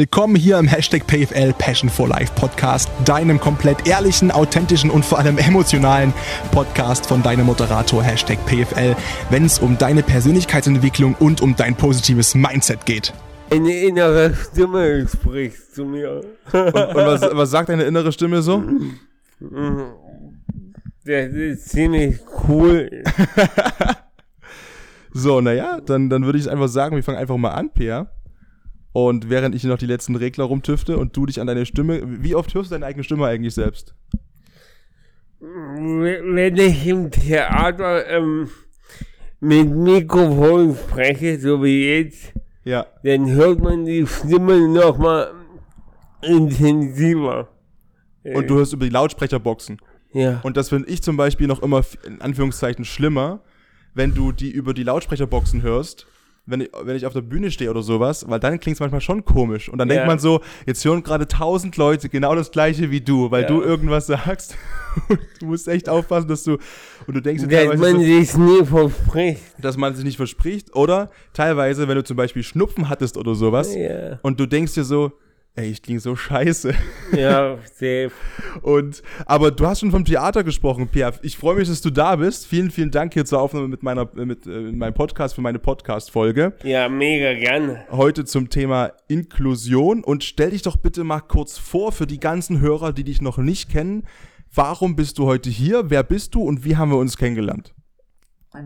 Willkommen hier im Hashtag PFL Passion for Life Podcast, deinem komplett ehrlichen, authentischen und vor allem emotionalen Podcast von deinem Moderator Hashtag PFL, wenn es um deine Persönlichkeitsentwicklung und um dein positives Mindset geht. Eine innere Stimme spricht zu mir. Und, und was, was sagt deine innere Stimme so? Das ist ziemlich cool. so, naja, dann, dann würde ich einfach sagen, wir fangen einfach mal an, Pierre. Und während ich noch die letzten Regler rumtüfte und du dich an deine Stimme, wie oft hörst du deine eigene Stimme eigentlich selbst? Wenn ich im Theater ähm, mit Mikrofon spreche, so wie jetzt, ja. dann hört man die Stimme nochmal intensiver. Und du hörst über die Lautsprecherboxen. Ja. Und das finde ich zum Beispiel noch immer in Anführungszeichen schlimmer, wenn du die über die Lautsprecherboxen hörst wenn ich, wenn ich auf der Bühne stehe oder sowas, weil dann klingt es manchmal schon komisch. Und dann ja. denkt man so, jetzt hören gerade tausend Leute genau das gleiche wie du, weil ja. du irgendwas sagst. du musst echt aufpassen, dass du, und du denkst dass man so, sich nie verspricht. Dass man sich nicht verspricht. Oder teilweise, wenn du zum Beispiel Schnupfen hattest oder sowas, ja. und du denkst dir so, ey, ich klinge so scheiße. Ja, safe. Und, aber du hast schon vom Theater gesprochen, Pierre. Ich freue mich, dass du da bist. Vielen, vielen Dank hier zur Aufnahme mit meiner, mit, äh, meinem Podcast für meine Podcast-Folge. Ja, mega gerne. Heute zum Thema Inklusion. Und stell dich doch bitte mal kurz vor für die ganzen Hörer, die dich noch nicht kennen. Warum bist du heute hier? Wer bist du und wie haben wir uns kennengelernt?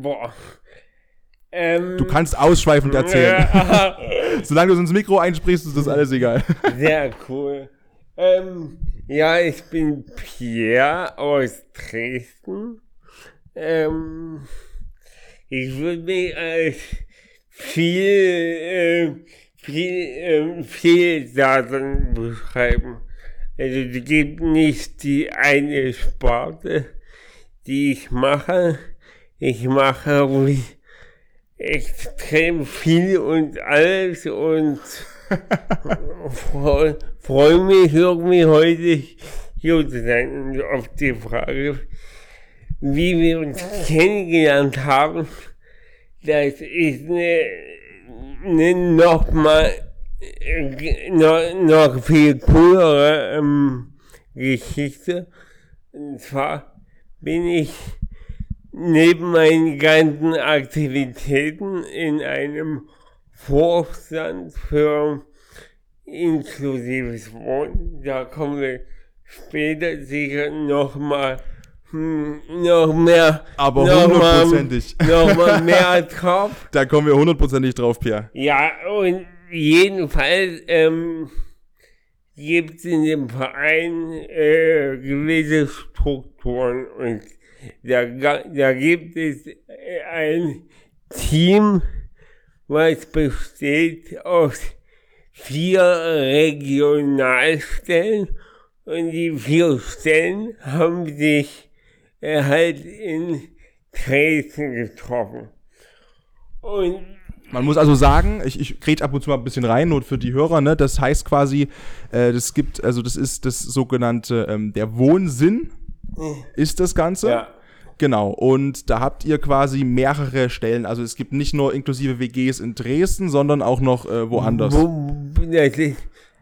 Boah. Ähm, du kannst ausschweifend erzählen. Solange du ins Mikro einsprichst, ist das alles egal. Sehr cool. Ähm, ja, ich bin Pierre aus Dresden. Ähm, ich würde mich als viel, äh, viel, äh, vielsagend beschreiben. Also es gibt nicht die eine Sparte, die ich mache. Ich mache extrem viel und alles und freue freu mich irgendwie heute hier zu sein und auf die Frage, wie wir uns kennengelernt haben, das ist eine, eine nochmal noch, noch viel coolere ähm, Geschichte. Und zwar bin ich neben meinen ganzen Aktivitäten in einem Vorstand für inklusives Wohnen, da kommen wir später sicher nochmal hm, noch mehr. Aber hundertprozentig. Nochmal mehr drauf. Da kommen wir hundertprozentig drauf, Pierre. Ja, und jedenfalls ähm, gibt es in dem Verein äh, gewisse Strukturen und da, da gibt es ein Team, was besteht aus vier Regionalstellen und die vier Stellen haben sich äh, halt in Dresden getroffen. Und man muss also sagen, ich, ich rede ab und zu mal ein bisschen rein, nur für die Hörer, ne, das heißt quasi, äh, das gibt, also das ist das sogenannte, ähm, der Wohnsinn ist das Ganze. Ja. Genau, und da habt ihr quasi mehrere Stellen. Also es gibt nicht nur inklusive WGs in Dresden, sondern auch noch äh, woanders. Es ist,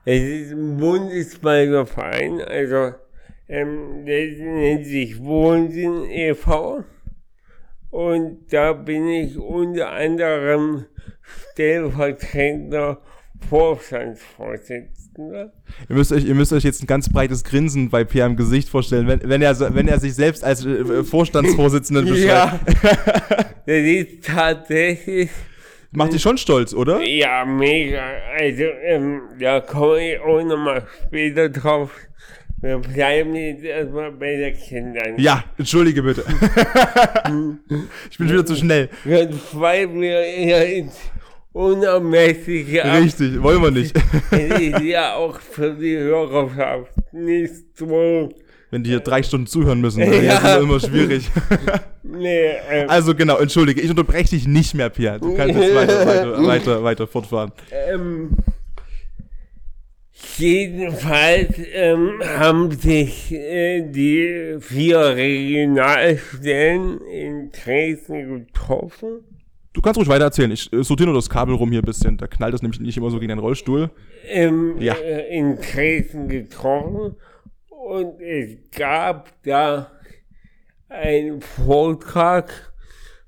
es ist ein bundesweiter Verein, also ähm, das nennt sich Wohnsinn e.V. Und da bin ich unter anderem stellvertretender Vorstandsvorsitzender. Ihr müsst, euch, ihr müsst euch jetzt ein ganz breites Grinsen bei Pierre im Gesicht vorstellen, wenn, wenn, er, wenn er sich selbst als äh, Vorstandsvorsitzenden beschreibt. Ja, das ist tatsächlich. Macht dich schon stolz, oder? Ja, mega. Also, ähm, da komme ich auch nochmal später drauf. Wir bleiben jetzt erstmal bei der Kindern. Ja, entschuldige bitte. ich bin wieder zu schnell. Wir schweifen ja ins unermessliche Richtig, wollen wir nicht. Es ist ja auch für die Hörerschaft nicht so. Wenn die hier drei Stunden zuhören müssen, dann ja. ist es immer schwierig. nee, ähm, also genau, entschuldige, ich unterbreche dich nicht mehr, Pierre. Du kannst jetzt weiter, weiter, weiter, weiter fortfahren. Ähm, jedenfalls ähm, haben sich äh, die vier Regionalstellen in Dresden getroffen Du kannst ruhig weiter erzählen. Ich äh, sortiere nur das Kabel rum hier ein bisschen. Da knallt es nämlich nicht immer so gegen den Rollstuhl. ähm, Ja. äh, in Dresden getroffen und es gab da einen Vortrag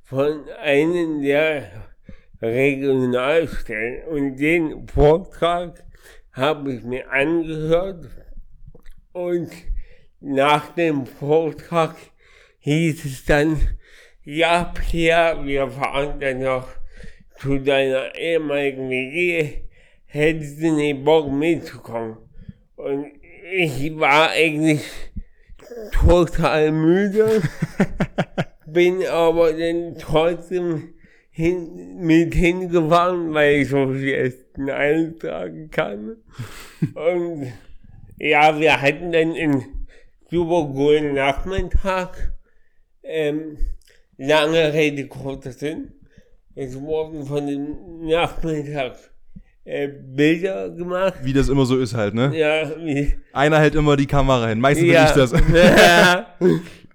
von einem der Regionalstellen und den Vortrag habe ich mir angehört und nach dem Vortrag hieß es dann, ja Pierre, wir fahren dann noch zu deiner ehemaligen WG, hättest du nicht Bock mitzukommen? Und ich war eigentlich total müde, bin aber dann trotzdem hin, mit hingefahren, weil ich so viel Essen eintragen kann. Und ja, wir hatten dann einen super guten Nachmittag. Ähm, lange Rede, kurzer Sinn. Es wurden von dem Nachmittag äh, Bilder gemacht. Wie das immer so ist halt, ne? Ja, wie, Einer hält immer die Kamera hin. Meistens ja. bin ich das. ja.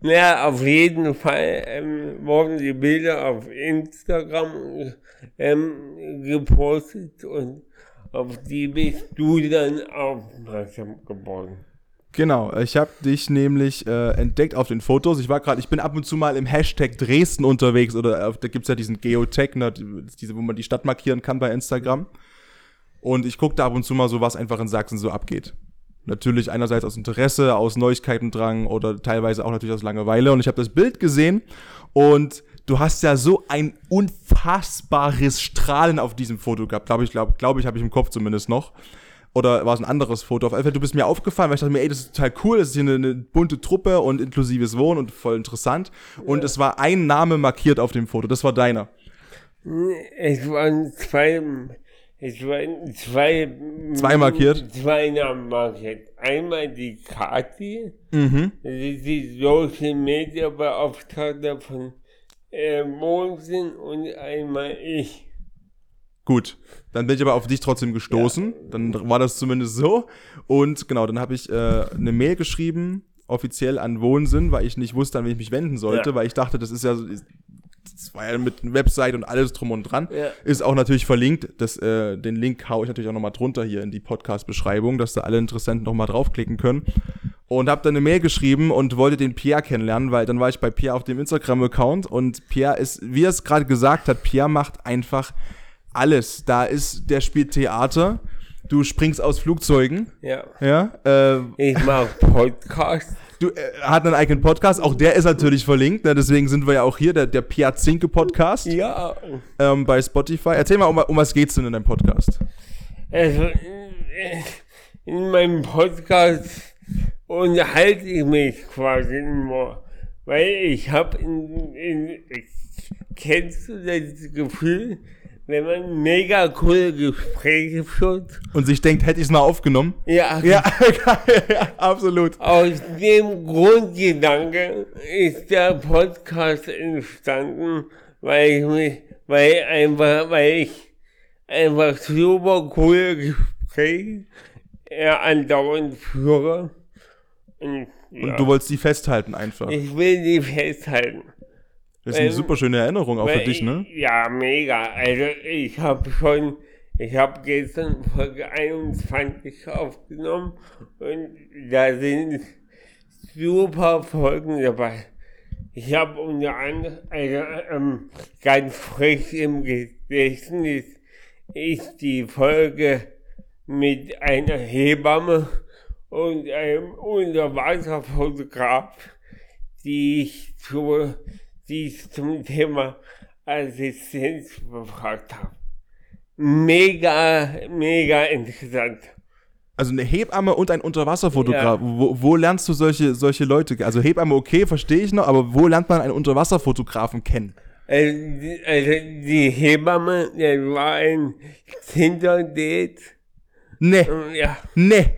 ja, auf jeden Fall ähm, wurden die Bilder auf Instagram ähm, gepostet und auf die bist du dann aufmerksam geworden. Genau, ich habe dich nämlich äh, entdeckt auf den Fotos. Ich war gerade, ich bin ab und zu mal im Hashtag Dresden unterwegs oder auf, da gibt's ja diesen Geotech, ne, diese, wo man die Stadt markieren kann bei Instagram. Und ich gucke da ab und zu mal so, was einfach in Sachsen so abgeht. Natürlich einerseits aus Interesse, aus Neuigkeitendrang oder teilweise auch natürlich aus Langeweile. Und ich habe das Bild gesehen und du hast ja so ein unfassbares Strahlen auf diesem Foto gehabt. Glaube ich, glaube glaub ich, habe ich im Kopf zumindest noch. Oder war es ein anderes Foto? Auf jeden Fall, du bist mir aufgefallen, weil ich dachte mir, ey, das ist total cool, das ist hier eine, eine bunte Truppe und inklusives Wohnen und voll interessant. Und es war ein Name markiert auf dem Foto, das war deiner. Es waren zwei, es waren zwei, Zwei markiert? Zwei Namen markiert. Einmal die Kati, Mhm. die Social Media Beauftragte von äh, Monsen und einmal ich. Gut, dann bin ich aber auf dich trotzdem gestoßen. Dann war das zumindest so. Und genau, dann habe ich äh, eine Mail geschrieben, offiziell an Wohnsinn, weil ich nicht wusste, an wen ich mich wenden sollte, Ja. weil ich dachte, das ist ja, so- das war ja mit Website und alles drum und dran. Ja. Ist auch natürlich verlinkt. Das, äh, den Link hau ich natürlich auch nochmal drunter hier in die Podcast-Beschreibung, dass da alle Interessenten nochmal draufklicken können. Und habe dann eine Mail geschrieben und wollte den Pierre kennenlernen, weil dann war ich bei Pierre auf dem Instagram-Account und Pierre ist, wie er es gerade gesagt hat, Pierre macht einfach alles. Da ist, der spielt Theater, du springst aus Flugzeugen, Ja. ja, äh, Ich mag Podcasts. du äh, hat einen eigenen Podcast, auch der ist natürlich verlinkt, ne? deswegen sind wir ja auch hier, der, der Pierre Zinke Podcast Ja. ähm, bei Spotify. Erzähl mal, um, um was geht's denn in deinem Podcast? Also, äh, in meinem Podcast unterhalte ich mich quasi nur, weil ich habe in, in, kennst du das Gefühl, wenn man mega coole Gespräche führt? Und sich denkt, hätte ich es mal aufgenommen? Ja, Ja, ja, absolut. aus dem Grundgedanke ist der Podcast entstanden, weil ich mich, weil einfach, weil ich einfach super coole Gespräche ja, andauernd führe. Und, ja, Und du wolltest die festhalten einfach. ich will die festhalten. Das ist eine ähm, super schöne Erinnerung auch für dich, ne? Ja, mega. Also ich habe schon, ich habe gestern Folge 21 aufgenommen und da sind super Folgen dabei. Ich habe unter anderem, also ähm, ganz frisch im Gedächtnis ist die Folge mit einer Hebamme und einem Unterwasserfotograf, die ich zu, die ich zum Thema Assistenz befragt habe. Mega, mega interessant. Also eine Hebamme und ein Unterwasserfotograf. Wo, wo lernst du solche, solche Leute? Also Hebamme, okay, verstehe ich noch, aber wo lernt man einen Unterwasserfotografen kennen? Also, die- also die Hebamme, das war ein Tinder-Date. Ne, Und Ja, ne.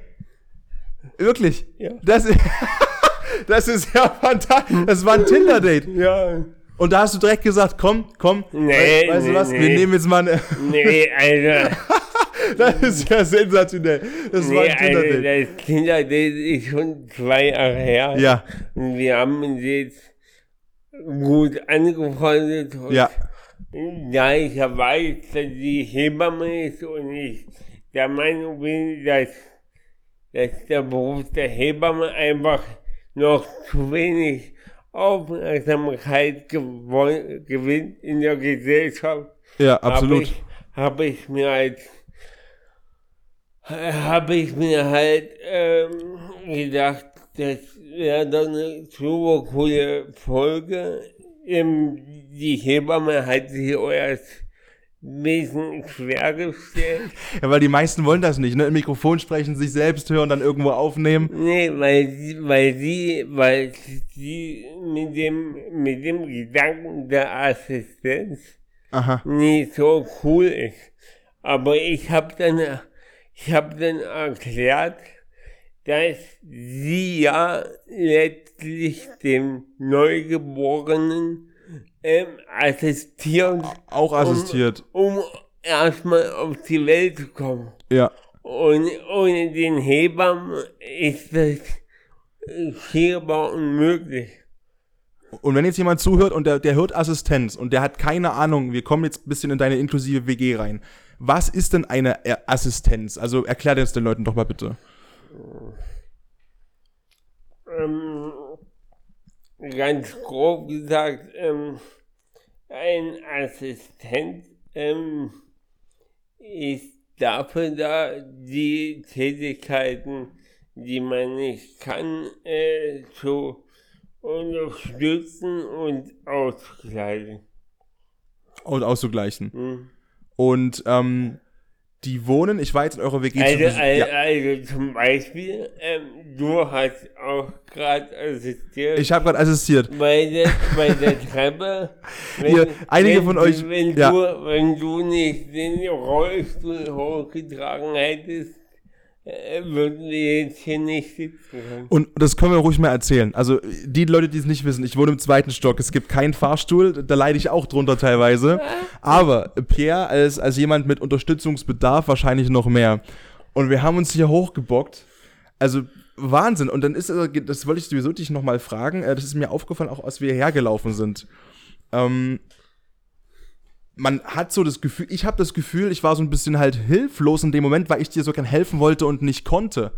Wirklich? Ja. Das, das ist ja fantastisch. Das war ein Tinder-Date. ja. Und da hast du direkt gesagt, komm, komm, Nee, we- weißt du nee, was, wir nee. nehmen jetzt mal eine, Nee, also, das ist ja sensationell. Das war nee, ein also Tinder-Date. das Tinder-Date ist schon zwei Jahre her. Ja, Und wir haben uns jetzt gut angefreundet. Und, ja. da ich ja weiß, dass die Hebamme ist und ich der Meinung bin, dass, dass der Beruf der Hebamme einfach noch zu wenig Aufmerksamkeit gewinnt in der Gesellschaft. Ja, absolut. Habe ich, hab ich mir als habe ich mir halt ähm, gedacht, das wäre doch eine super coole Folge. Ähm, die Hebamme hat sich erst bisschen schwer gestellt. Ja, weil die meisten wollen das nicht, ne? Im Mikrofon sprechen, sich selbst hören, dann irgendwo aufnehmen. Nee, weil sie, weil sie, weil sie mit dem, mit dem Gedanken der Assistenz Aha. nicht so cool ist. Aber ich habe dann ich habe dann erklärt, dass sie ja letztlich dem Neugeborenen ähm, assistiert. Auch assistiert. Um, um erstmal auf die Welt zu kommen. Ja. Und ohne den Hebammen ist das schier unmöglich. Und wenn jetzt jemand zuhört und der, der hört Assistenz und der hat keine Ahnung, wir kommen jetzt ein bisschen in deine inklusive WG rein. Was ist denn eine Assistenz? Also erklär das den Leuten doch mal bitte. Ähm, ganz grob gesagt, ähm, ein Assistent ähm, ist dafür da, die Tätigkeiten, die man nicht kann, äh, zu unterstützen und auszugleichen. Und auszugleichen. Hm. Und ähm, die wohnen, ich war jetzt in eurer WG also, also, ja. also zum Beispiel, ähm, du hast auch gerade assistiert. Ich habe gerade assistiert. Bei der Treppe. Wenn, Hier, einige wenn, von euch. Wenn, ja. du, wenn du nicht den Rollstuhl hochgetragen hättest, würden wir jetzt hier nicht sitzen. Und das können wir ruhig mal erzählen. Also die Leute, die es nicht wissen, ich wohne im zweiten Stock. Es gibt keinen Fahrstuhl, da leide ich auch drunter teilweise. Aber Pierre als, als jemand mit Unterstützungsbedarf wahrscheinlich noch mehr. Und wir haben uns hier hochgebockt. Also Wahnsinn. Und dann ist, das wollte ich sowieso dich nochmal fragen, äh, das ist mir aufgefallen, auch als wir hergelaufen sind. Ähm, man hat so das Gefühl, ich habe das Gefühl, ich war so ein bisschen halt hilflos in dem Moment, weil ich dir so gern helfen wollte und nicht konnte.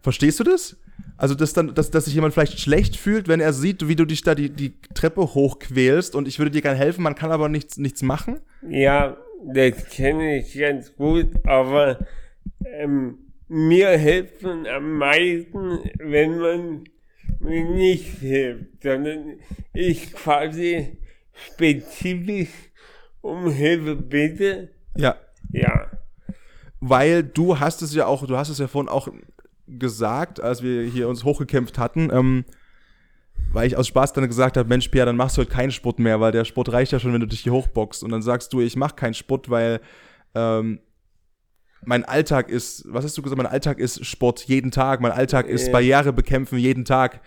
Verstehst du das? Also, dass, dann, dass, dass sich jemand vielleicht schlecht fühlt, wenn er sieht, wie du dich da die, die Treppe hochquälst und ich würde dir gern helfen, man kann aber nichts, nichts machen? Ja, das kenne ich ganz gut, aber ähm, mir hilft man am meisten, wenn man mir nicht hilft, sondern ich quasi spezifisch um Hilfe bitte? Ja. Ja. Weil du hast es ja auch, du hast es ja vorhin auch gesagt, als wir hier uns hochgekämpft hatten, ähm, weil ich aus Spaß dann gesagt habe, Mensch, Pierre, dann machst du heute keinen Sport mehr, weil der Sport reicht ja schon, wenn du dich hier hochboxst. Und dann sagst du, ich mache keinen Sport, weil ähm, mein Alltag ist, was hast du gesagt, mein Alltag ist Sport jeden Tag, mein Alltag ist Barriere bekämpfen jeden Tag.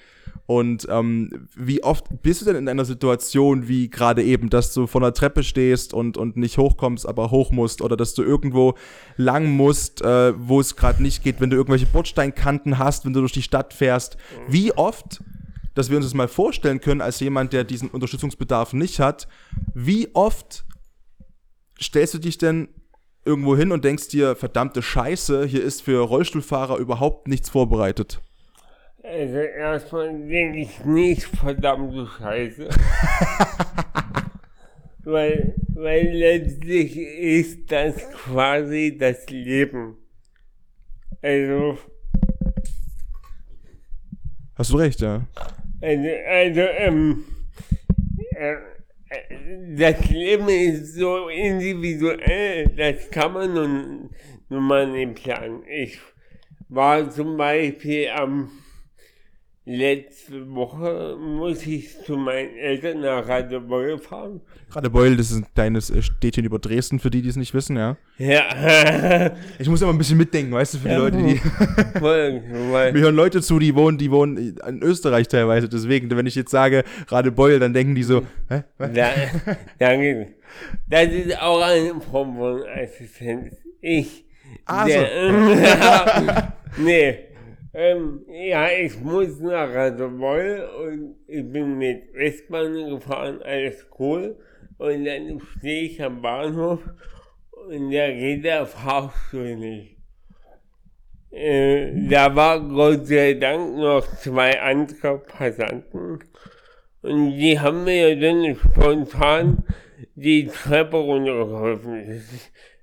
Und ähm, wie oft bist du denn in einer Situation wie gerade eben, dass du vor einer Treppe stehst und, und nicht hochkommst, aber hoch musst oder dass du irgendwo lang musst, äh, wo es gerade nicht geht, wenn du irgendwelche Bordsteinkanten hast, wenn du durch die Stadt fährst. Wie oft, dass wir uns das mal vorstellen können als jemand, der diesen Unterstützungsbedarf nicht hat, wie oft stellst du dich denn irgendwo hin und denkst dir, verdammte Scheiße, hier ist für Rollstuhlfahrer überhaupt nichts vorbereitet? Also erstmal denke ich nicht verdammte Scheiße. weil, weil letztlich ist das quasi das Leben. Also. Hast du recht, ja. Also, also ähm, äh, das Leben ist so individuell, das kann man nun, nun mal nicht planen. Ich war zum Beispiel am Letzte Woche muss ich zu meinen Eltern nach Radebeul fahren. Radebeul, das ist ein kleines äh, Städtchen über Dresden, für die, die es nicht wissen, ja. Ja. ich muss immer ein bisschen mitdenken, weißt du, für die ja, Leute, die. Voll, voll. Mir hören Leute zu, die wohnen, die wohnen in Österreich teilweise, deswegen, wenn ich jetzt sage Radebeul, dann denken die so, hä? Da, danke. Das ist auch eine Form von Assistenz. Ich. Ah, der, so. nee. Ähm, ja, ich muss nach Radebeul und ich bin mit S-Bahn gefahren, alles cool. und dann stehe ich am Bahnhof und da geht der Fahrstuhl nicht. Äh, da war Gott sei Dank noch zwei andere Passanten und die haben mir dann spontan die Treppe runtergeholfen.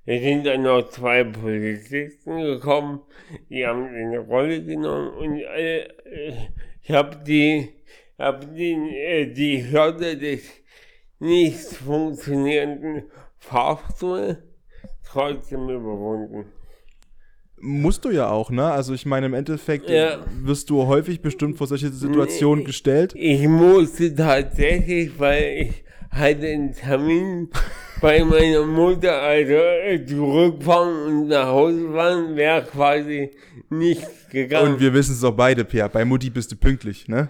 Es sind dann noch zwei Polizisten gekommen, die haben eine Rolle genommen und äh, ich habe die, hab die, äh, die Hürde des nicht funktionierenden Fahrstuhls trotzdem überwunden. Musst du ja auch, ne? Also ich meine, im Endeffekt ja. wirst du häufig bestimmt vor solche Situationen gestellt. Ich musste tatsächlich, weil ich hatte einen Termin bei meiner Mutter, also zurückfahren und nach Hause fahren, wäre quasi nicht gegangen. Und wir wissen es auch beide, Pierre. Bei Mutti bist du pünktlich, ne?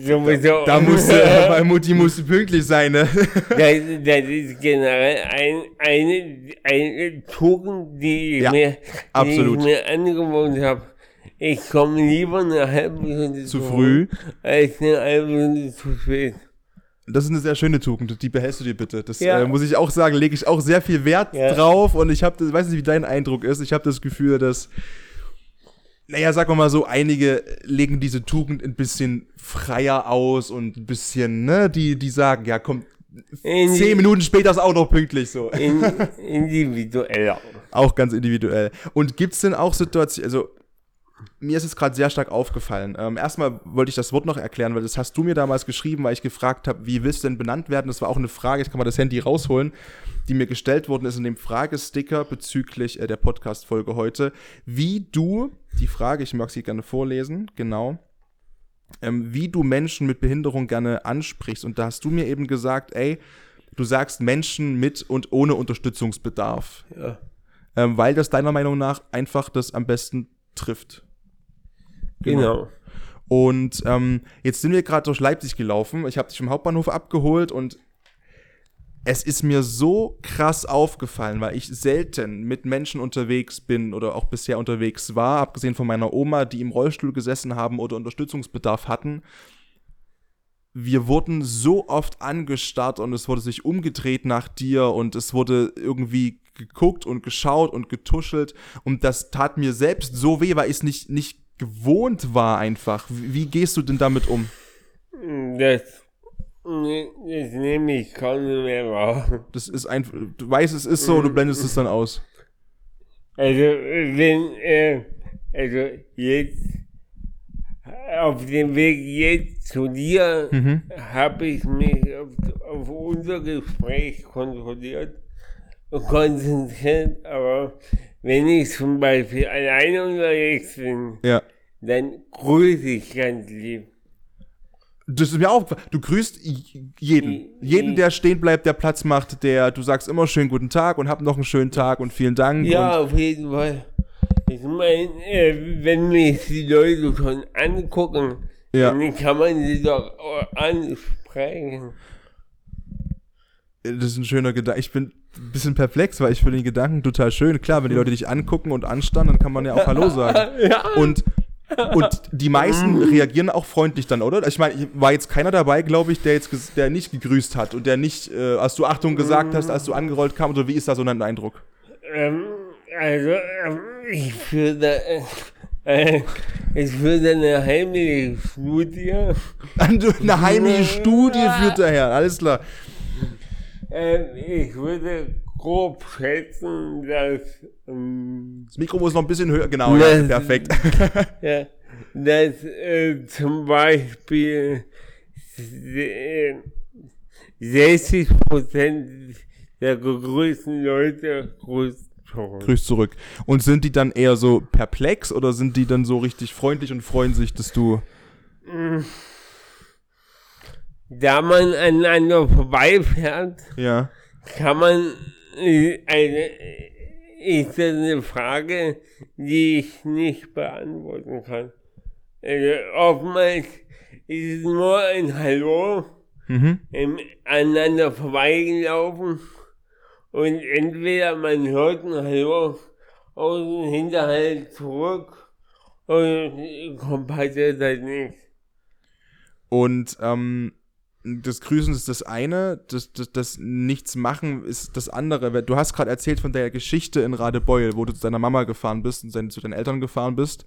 Sowieso. Da musst du, bei Mutti musst du pünktlich sein, ne? Das, das ist generell ein, eine, eine Tugend, die ich, ja, mir, die ich mir angewohnt habe. Ich komme lieber eine halbe Stunde zu früh als eine halbe Stunde zu spät. Das ist eine sehr schöne Tugend, die behältst du dir bitte. Das ja. äh, muss ich auch sagen, lege ich auch sehr viel Wert ja. drauf und ich habe, weiß nicht, wie dein Eindruck ist. Ich habe das Gefühl, dass, naja, sagen wir mal so, einige legen diese Tugend ein bisschen freier aus und ein bisschen, ne, die, die sagen, ja, komm, in, zehn Minuten später ist auch noch pünktlich so. In, individuell. auch ganz individuell. Und gibt's denn auch Situationen, also mir ist es gerade sehr stark aufgefallen. Ähm, erstmal wollte ich das Wort noch erklären, weil das hast du mir damals geschrieben, weil ich gefragt habe, wie willst du denn benannt werden? Das war auch eine Frage, ich kann mal das Handy rausholen, die mir gestellt worden ist in dem Fragesticker bezüglich äh, der Podcast-Folge heute. Wie du, die Frage, ich mag sie gerne vorlesen, genau, ähm, wie du Menschen mit Behinderung gerne ansprichst. Und da hast du mir eben gesagt, ey, du sagst Menschen mit und ohne Unterstützungsbedarf. Ja. Ähm, weil das deiner Meinung nach einfach das am besten trifft. Genau. Und ähm, jetzt sind wir gerade durch Leipzig gelaufen. Ich habe dich im Hauptbahnhof abgeholt und es ist mir so krass aufgefallen, weil ich selten mit Menschen unterwegs bin oder auch bisher unterwegs war, abgesehen von meiner Oma, die im Rollstuhl gesessen haben oder Unterstützungsbedarf hatten. Wir wurden so oft angestarrt und es wurde sich umgedreht nach dir und es wurde irgendwie geguckt und geschaut und getuschelt und das tat mir selbst so weh, weil ich es nicht, nicht gewohnt war einfach. Wie, wie gehst du denn damit um? Das, das nehme ich kaum mehr wahr. Das ist einfach, du weißt, es ist so, du blendest es dann aus. Also, wenn, äh, also jetzt, auf dem Weg jetzt zu dir, mhm. habe ich mich auf, auf unser Gespräch kontrolliert konzentriert, aber wenn ich zum Beispiel alleine unterwegs bin, ja. dann grüße ich ganz lieb. Das ist mir auch, du grüßt jeden. Jeden, der stehen bleibt, der Platz macht, der, du sagst immer schönen guten Tag und hab noch einen schönen Tag und vielen Dank. Ja, auf jeden Fall. Ich meine, äh, wenn mich die Leute schon angucken, ja. dann kann man sie doch ansprechen. Das ist ein schöner Gedanke. Ich bin ein bisschen perplex, weil ich finde den Gedanken total schön. Klar, wenn die Leute dich angucken und anstarren, dann kann man ja auch Hallo sagen. ja. Und und die meisten reagieren auch freundlich dann, oder? Ich meine, war jetzt keiner dabei, glaube ich, der jetzt der nicht gegrüßt hat und der nicht, äh, als du Achtung gesagt hast, als du angerollt kam, oder wie ist da so dein Eindruck? Ähm, also, ähm, ich würde, äh, ich würde eine heimliche Studie. eine heimliche Studie führt daher, alles klar. Ähm, ich würde grob schätzen, dass. Ähm, das Mikro muss noch ein bisschen höher, genau, dass, ja, perfekt. ja, dass äh, zum Beispiel äh, 60 Prozent der gegrüßten Leute grüßt zurück. grüßt zurück. Und sind die dann eher so perplex oder sind die dann so richtig freundlich und freuen sich, dass du. Da man aneinander vorbeifährt, ja. kann man äh, eine, ist das eine Frage, die ich nicht beantworten kann. Also oftmals ist es nur ein Hallo, mhm. im, aneinander vorbeigelaufen und entweder man hört ein Hallo aus dem Hinterhalt zurück und kommt halt nichts. Und ähm, das Grüßen ist das eine, das, das, das Nichts machen ist das andere. Du hast gerade erzählt von der Geschichte in Radebeul, wo du zu deiner Mama gefahren bist und zu deinen Eltern gefahren bist.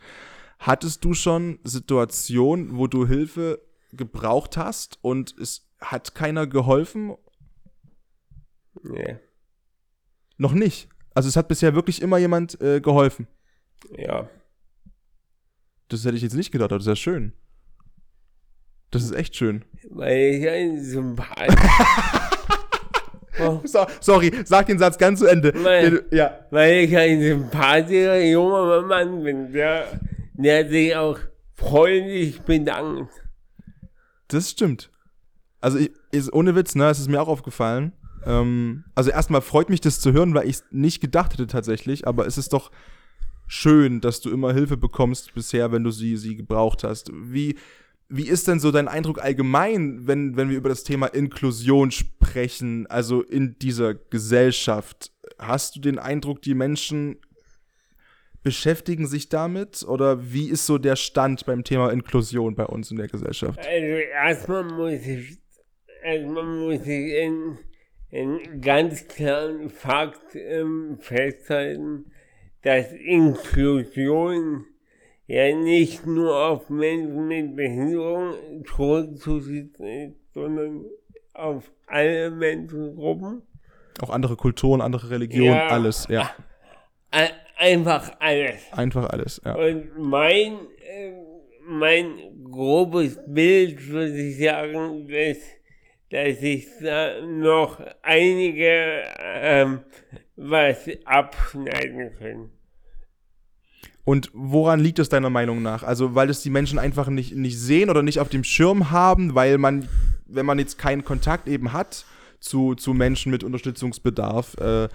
Hattest du schon Situationen, wo du Hilfe gebraucht hast und es hat keiner geholfen? Nee. Noch nicht. Also es hat bisher wirklich immer jemand äh, geholfen. Ja. Das hätte ich jetzt nicht gedacht, aber das ist ja schön. Das ist echt schön. Weil ich ein Sympath. oh. so, sorry, sag den Satz ganz zu Ende. Weil, ja. weil ich ein sympathischer junger Mann bin, der, der sich auch freundlich bedankt. Das stimmt. Also ich, ist, ohne Witz, ne, es ist mir auch aufgefallen. Ähm, also erstmal freut mich das zu hören, weil ich es nicht gedacht hätte tatsächlich, aber es ist doch schön, dass du immer Hilfe bekommst bisher, wenn du sie, sie gebraucht hast. Wie, wie ist denn so dein Eindruck allgemein, wenn, wenn wir über das Thema Inklusion sprechen, also in dieser Gesellschaft? Hast du den Eindruck, die Menschen beschäftigen sich damit oder wie ist so der Stand beim Thema Inklusion bei uns in der Gesellschaft? Also erstmal muss ich, erstmal muss ich einen, einen ganz klaren Fakt ähm, festhalten, dass Inklusion ja nicht nur auf Menschen mit Behinderung zurückzusetzen ist, sondern auf alle Menschengruppen. Auch andere Kulturen, andere Religionen, ja, alles, ja. Einfach alles. Einfach alles, ja. Und mein, äh, mein grobes Bild würde ich sagen, dass, dass ich da noch einige ähm, was abschneiden können. Und woran liegt es deiner Meinung nach? Also, weil es die Menschen einfach nicht, nicht sehen oder nicht auf dem Schirm haben, weil man, wenn man jetzt keinen Kontakt eben hat zu, zu Menschen mit Unterstützungsbedarf, äh,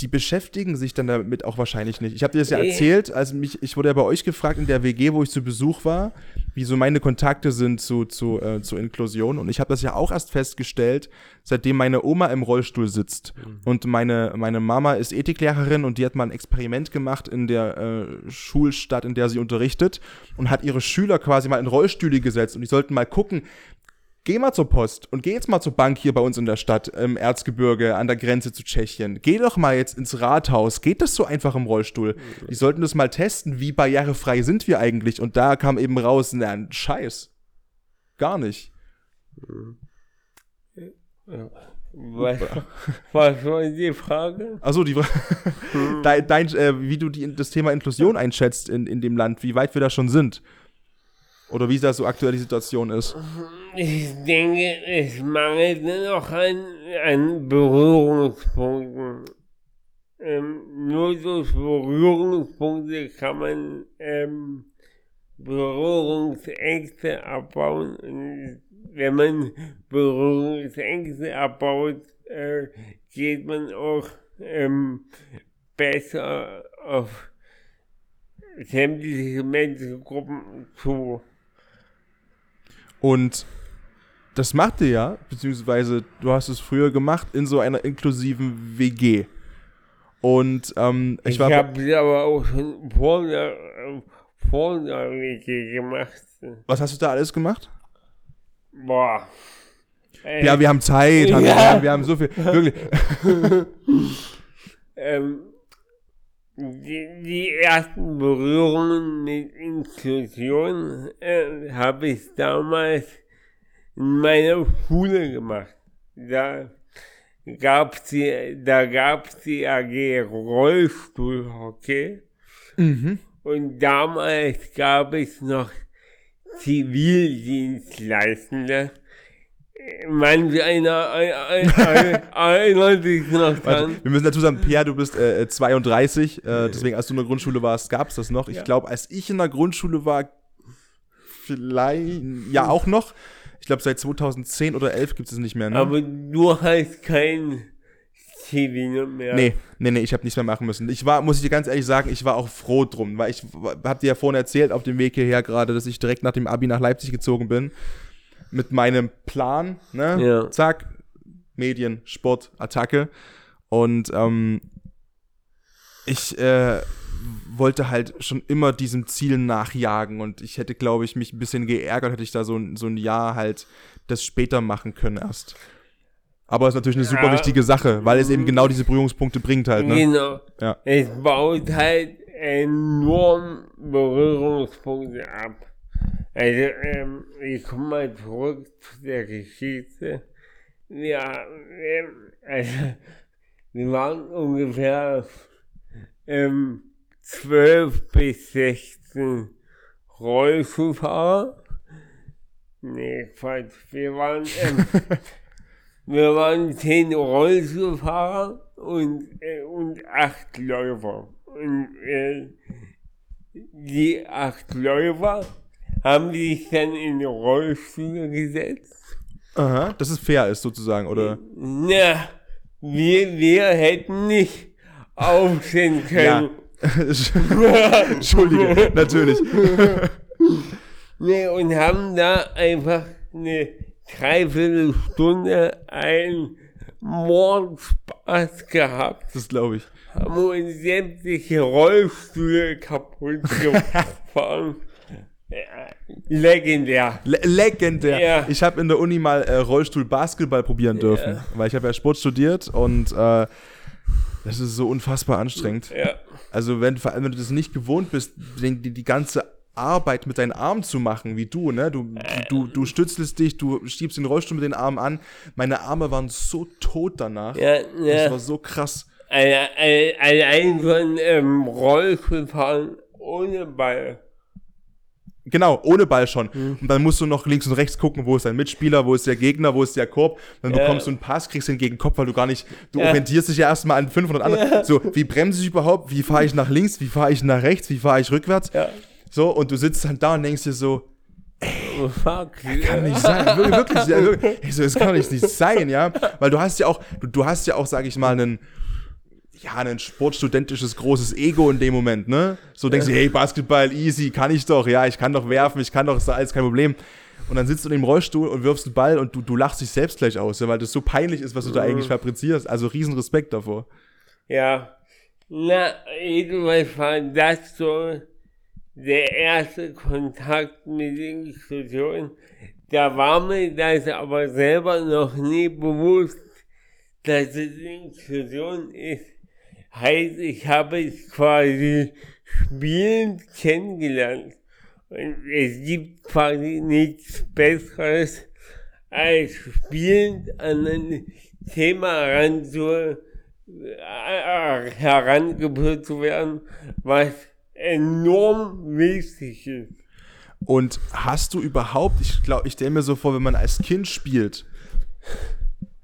die beschäftigen sich dann damit auch wahrscheinlich nicht. Ich habe dir das ja erzählt, als mich, ich wurde ja bei euch gefragt in der WG, wo ich zu Besuch war, wie so meine Kontakte sind zu, zu, äh, zu Inklusion. Und ich habe das ja auch erst festgestellt, seitdem meine Oma im Rollstuhl sitzt. Mhm. Und meine, meine Mama ist Ethiklehrerin und die hat mal ein Experiment gemacht in der äh, Schulstadt, in der sie unterrichtet und hat ihre Schüler quasi mal in Rollstühle gesetzt und die sollten mal gucken, Geh mal zur Post und geh jetzt mal zur Bank hier bei uns in der Stadt, im Erzgebirge, an der Grenze zu Tschechien. Geh doch mal jetzt ins Rathaus. Geht das so einfach im Rollstuhl? Die sollten das mal testen, wie barrierefrei sind wir eigentlich? Und da kam eben raus, na, Scheiß. Gar nicht. Was, was war die Frage? Achso, die Frage. dein, dein, äh, wie du die, das Thema Inklusion einschätzt in, in dem Land, wie weit wir da schon sind. Oder wie da so aktuell die Situation ist? Ich denke, es mangelt noch an, an Berührungspunkten. Ähm, nur durch Berührungspunkte kann man ähm, Berührungsängste abbauen. Und wenn man Berührungsängste abbaut, äh, geht man auch ähm, besser auf sämtliche Menschengruppen zu. Und das macht ihr ja, beziehungsweise du hast es früher gemacht in so einer inklusiven WG. Und ähm, ich, ich war. Ich habe sie aber auch schon vor der, vor der WG gemacht. Was hast du da alles gemacht? Boah. Ey. Ja, wir haben Zeit, ja. wir, wir, haben so viel. Wirklich. ähm, die, die ersten Berührungen mit Inklusion äh, habe ich damals in meiner Schule gemacht. Da gab's die, da gab's die AG Rollstuhlhockey. Mhm. Und damals gab es noch Zivildienstleistende Manch einer erinnert sich noch dran. Wir müssen dazu sagen, Pierre, du bist äh, 32, äh, deswegen als du in der Grundschule warst, gab es das noch. Ich ja. glaube, als ich in der Grundschule war, vielleicht, ja auch noch. Ich glaube, seit 2010 oder 11 gibt es nicht mehr. Ne? Aber du hast kein TV mehr. Nee, nee, nee, ich habe nichts mehr machen müssen. Ich war, muss ich dir ganz ehrlich sagen, ich war auch froh drum, weil ich habe dir ja vorhin erzählt auf dem Weg hierher gerade, dass ich direkt nach dem Abi nach Leipzig gezogen bin mit meinem Plan, ne? Ja. Zack, Medien, Sport, Attacke. Und ähm, ich äh, wollte halt schon immer diesem Ziel nachjagen und ich hätte, glaube ich, mich ein bisschen geärgert, hätte ich da so, so ein Jahr halt das später machen können erst. Aber es ist natürlich eine super Ja. wichtige Sache, weil es eben genau diese Berührungspunkte bringt halt, ne? Genau. Ja. Es baut halt enorm Berührungspunkte ab. Also, ähm, ich komme mal zurück zu der Geschichte. Ja, ähm, also, wir waren ungefähr ähm, 12 bis 16 Rollschuhfahrer. Nee, Quatsch, wir waren, ähm, wir waren 10 Rollschuhfahrer und, äh, und 8 Läufer. Und äh, die 8 Läufer haben sich dann in Rollstühle gesetzt. Aha, dass es fair ist sozusagen, oder? Na, wir, wir hätten nicht aufstehen Ja. können. Entschuldige, natürlich. Nee, und haben da einfach eine Dreiviertelstunde einen Mordspaß gehabt. Das glaube ich. Haben uns sämtliche Rollstühle kaputt gefahren. Ja, legendär. Le legendär. Ja. Ich habe in der Uni mal äh, Rollstuhl Basketball probieren dürfen, weil ich habe ja Sport studiert und äh, das ist so unfassbar anstrengend. Ja. Also wenn vor allem wenn du das nicht gewohnt bist, die, die, ganze Arbeit mit deinen Armen zu machen, wie du, ne? Du, du, du stützelst dich, du schiebst den Rollstuhl mit den Armen an. Meine Arme waren so tot danach. Ja, Das ja. war so krass. Alle- alle- Allein von ähm, Rollstuhlfahren ohne Ball. Genau, ohne Ball schon. Und dann musst du noch links und rechts gucken, wo ist dein Mitspieler, wo ist der Gegner, wo ist der Korb. Dann Ja. bekommst du einen Pass, kriegst den gegen den Kopf, weil du gar nicht, du Ja. orientierst dich ja erstmal an 500 anderen. So, wie bremse ich überhaupt? Wie fahre ich nach links? Wie fahre ich nach rechts? Wie fahre ich rückwärts? Ja. So, und du sitzt dann da und denkst dir so, Oh, fuck. kann nicht sein. Wir- Wirklich, ja, wirklich. Ich so, das kann nicht, nicht sein, ja. Weil du hast ja auch, du, du hast ja auch, sag ich mal, einen, ja, ein sportstudentisches großes Ego in dem Moment, ne? So denkst du, hey, Basketball, easy, kann ich doch, ja, ich kann doch werfen, ich kann doch, ist alles kein Problem. Und dann sitzt du in dem Rollstuhl und wirfst einen Ball und du, du lachst dich selbst gleich aus, ja, weil das so peinlich ist, was du da eigentlich fabrizierst. Also riesen Respekt davor. Ja. Na, jedenfalls war das so der erste Kontakt mit Inklusion. Da war mir das aber selber noch nie bewusst, dass es Inklusion ist. Heißt, ich habe es quasi spielend kennengelernt. Und es gibt quasi nichts Besseres, als spielend an ein Thema heranzu, äh, herangeführt zu werden, was enorm wichtig ist. Und hast du überhaupt, ich glaube, ich stelle mir so vor, wenn man als Kind spielt,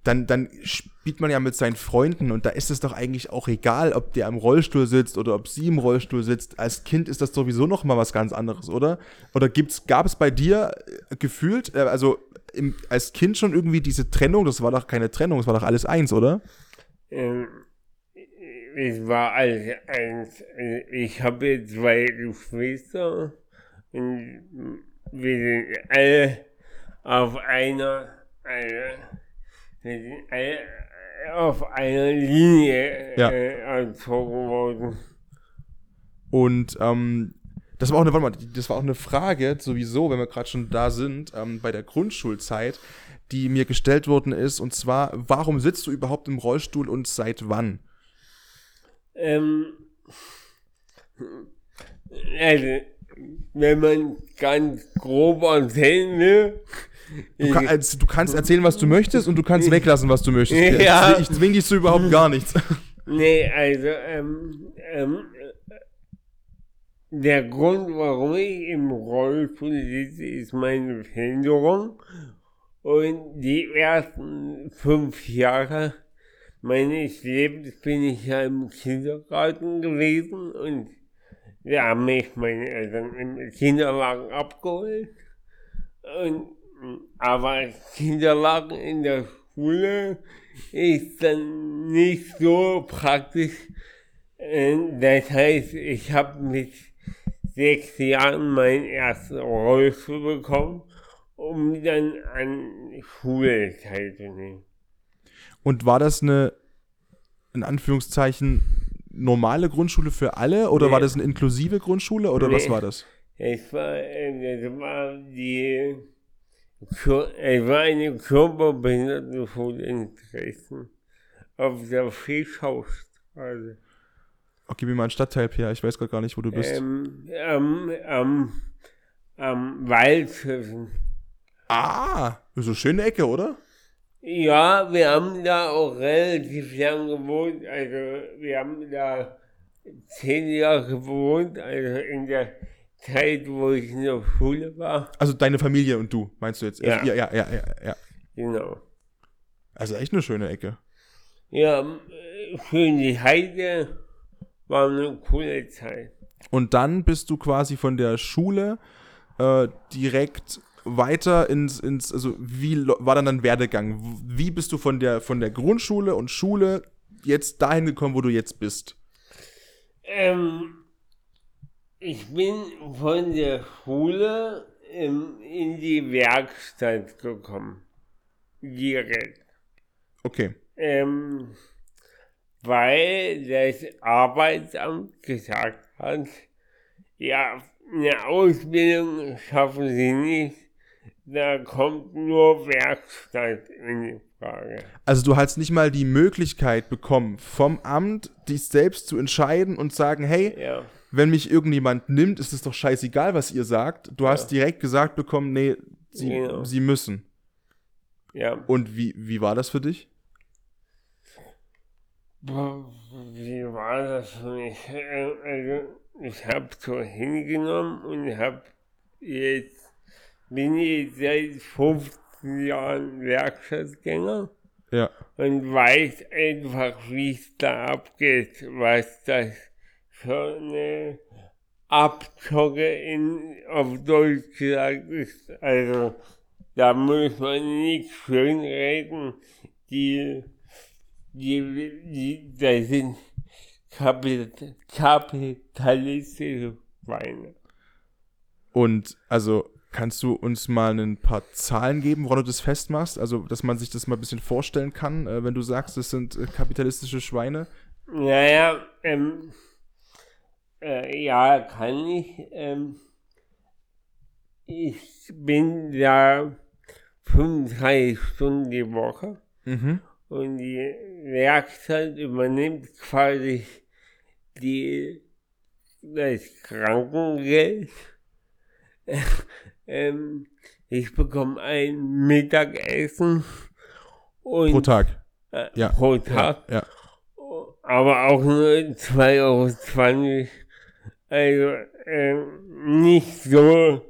dann, dann spielt man ja mit seinen Freunden und da ist es doch eigentlich auch egal, ob der im Rollstuhl sitzt oder ob sie im Rollstuhl sitzt. Als Kind ist das sowieso noch mal was ganz anderes, oder? Oder gab es bei dir äh, gefühlt, äh, also im, als Kind schon irgendwie diese Trennung? Das war doch keine Trennung, das war doch alles eins, oder? Ähm, es war alles eins. Ich habe zwei Geschwister und wir sind alle auf einer, einer auf einer Linie Ja. äh, erzogen worden. Und ähm, das war auch eine, warte mal, das war auch eine Frage sowieso, wenn wir gerade schon da sind, ähm, bei der Grundschulzeit, die mir gestellt worden ist. Und zwar, warum sitzt du überhaupt im Rollstuhl und seit wann? Ähm, also, wenn man ganz grob erzählen will, Du, kann, du kannst erzählen, was du möchtest und du kannst weglassen, was du möchtest. Ja. Ich, ich zwing dich zu überhaupt gar nichts. Nee, also, ähm, ähm, der Grund, warum ich im Rollstuhl sitze, ist meine Behinderung. Und die ersten fünf Jahre meines Lebens bin ich ja im Kindergarten gewesen und da haben mich meine Eltern im Kinderwagen abgeholt. Und, aber Kinderwagen in der Schule ist dann nicht so praktisch. Äh, Das heißt, ich habe mit sechs Jahren meinen ersten Rollstuhl bekommen, um dann an Schule teilzunehmen. Und war das eine, in Anführungszeichen, normale Grundschule für alle oder Nee. war das eine inklusive Grundschule oder was Nee. war das? Es war, äh, das war die, Es war eine Körperbehindertenschule in Dresden. Auf der Fischhausstraße. Oh, gib mir mal einen Stadtteil, Pierre. Ich weiß gerade gar nicht, wo du bist. Ähm, am, am, am Waldhöfen. ah, so eine schöne Ecke, oder? Ja, wir haben da auch relativ lang gewohnt. Also wir haben da zehn Jahre gewohnt, also in der Zeit, wo ich in der Schule war. Also deine Familie und du, meinst du jetzt? Ja. ja, ja, ja, ja. ja. Genau. Also echt eine schöne Ecke. Ja, schön die Heide war eine coole Zeit. Und dann bist du quasi von der Schule äh, direkt weiter ins, ins also wie war dann dein Werdegang? Wie bist du von der, von der Grundschule und Schule jetzt dahin gekommen, wo du jetzt bist? Ähm, ich bin von der Schule ähm, in die Werkstatt gekommen. Direkt. Okay. Ähm, weil das Arbeitsamt gesagt hat, ja, eine Ausbildung schaffen sie nicht, da kommt nur Werkstatt in die Frage. Also du hast nicht mal die Möglichkeit bekommen, vom Amt dich selbst zu entscheiden und sagen, hey, Ja, wenn mich irgendjemand nimmt, ist es doch scheißegal, was ihr sagt. Du hast direkt gesagt bekommen, nee, sie, Genau. sie müssen. ja. Und wie, wie war das für dich? Wie war das für mich? Also, ich habe so hingenommen und habe jetzt, bin jetzt seit 15 Jahren Werkstattgänger Ja. und weiß einfach, wie es da abgeht, was das für eine Abzocke in, auf Deutsch gesagt ist. Also, da muss man nicht schönreden, die, die, die, das sind Kapit kapitalistische Schweine. Und also kannst du uns mal ein paar Zahlen geben, woran du das festmachst? Also, dass man sich das mal ein bisschen vorstellen kann, äh, wenn du sagst, das sind äh, kapitalistische Schweine. Naja, ähm, äh, ja, kann ich. Ähm, ich bin da 35 Stunden die Woche Mhm. und die Werkstatt übernimmt quasi die, das Krankengeld. ähm, ich bekomme ein Mittagessen und Pro Tag. Äh, Ja. pro Tag Ja. aber auch nur 2,20 Euro. Also ähm, nicht so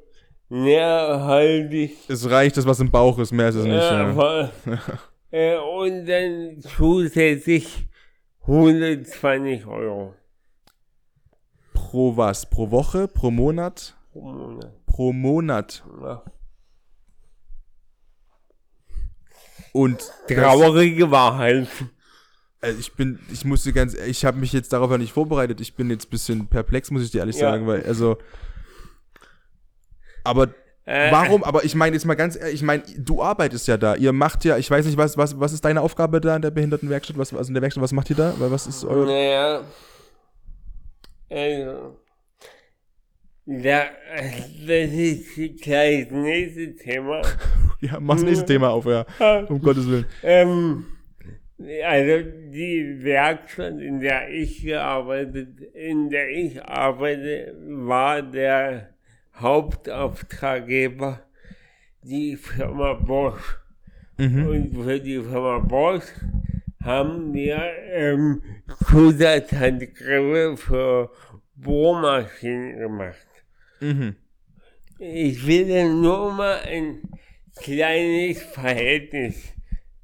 nährhaltig. Es reicht, das, was im Bauch ist, mehr ist es nicht. Ja, Ja. äh, und dann zusätzlich 120 Euro Pro was? Pro Woche? Pro Monat? pro Monat. Pro Monat. Ja. Und Traurige Wahrheit. Also ich bin, ich musste ganz, ich habe mich jetzt darauf ja nicht vorbereitet. Ich bin jetzt ein bisschen perplex, muss ich dir ehrlich Ja. sagen, weil, also, aber Äh, warum? Aber ich meine jetzt mal ganz ehrlich, ich meine, du arbeitest ja da. Ihr macht ja, ich weiß nicht, was, was, was ist deine Aufgabe da in der Behindertenwerkstatt? Was, also in der Werkstatt, was macht ihr da? Weil was ist euer, Naja, also, da, das ist gleich das nächste Thema. ja, mach das nächste Thema auf, ja, um Gottes Willen. Ähm, also die Werkstatt, in der ich gearbeitet, in der ich arbeite, war der Hauptauftraggeber die Firma Bosch. Mhm. Und für die Firma Bosch haben wir ähm, Zusatzhandgriffe für Bohrmaschinen gemacht. Mhm. Ich will nur mal ein kleines Verhältnis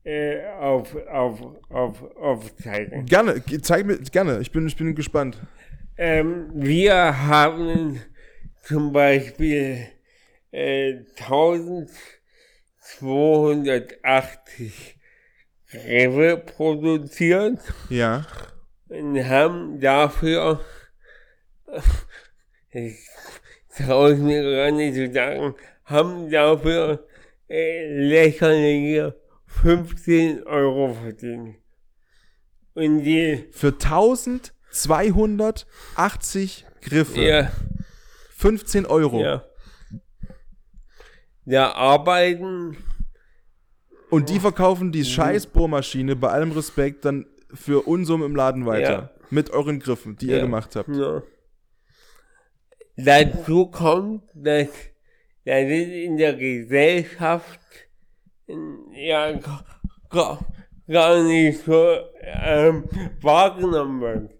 äh, auf, auf, auf, aufzeigen. Gerne, ge- zeig mir, gerne, ich bin, ich bin gespannt. Ähm, wir haben zum Beispiel äh, 1280 Griffe produziert Ja, und haben dafür, ich traue ich mir gar nicht zu sagen, haben dafür äh, lächerliche 15 Euro verdient. Und die, für 1000, 280 Griffe. Ja, 15 Euro. ja. Ja, arbeiten, Und die verkaufen die scheiß Bohrmaschine, bei allem Respekt, dann für Unsummen im Laden weiter. Ja. Mit euren Griffen, die ihr Ja. gemacht habt. ja. Dazu kommt, dass, dass es in der Gesellschaft ja gar- gar, nicht so ähm, wahrgenommen wird.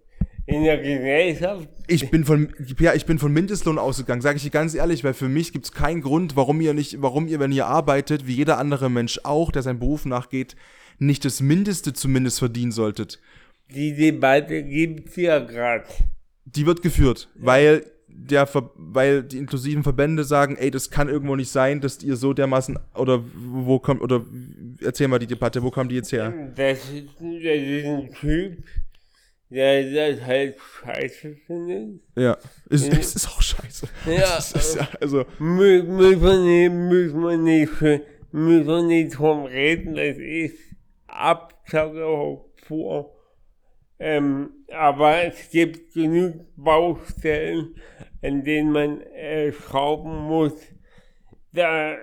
In der Gesellschaft Ich bin von, ja, ich bin von Mindestlohn ausgegangen, sage ich dir ganz ehrlich, weil für mich gibt es keinen Grund, warum ihr nicht, warum ihr, wenn ihr arbeitet, wie jeder andere Mensch auch, der seinem Beruf nachgeht, nicht das Mindeste zumindest verdienen solltet. Die Debatte gibt's ja gerade. Die wird geführt, weil der, Ver weil die inklusiven Verbände sagen, ey, das kann irgendwo nicht sein, dass ihr so dermaßen, oder wo kommt, oder erzähl mal die Debatte, wo kommt die jetzt her? Das ist, das ist ein Typ, der das halt scheiße findet. Ja, es, es ist auch scheiße. Ja, Es ist, ja, also, Muss man nicht, muss man nicht, muss man nicht drum reden, das ist Abzocke vor. Ähm, aber es gibt genug Baustellen, an denen man äh, schrauben muss. Da,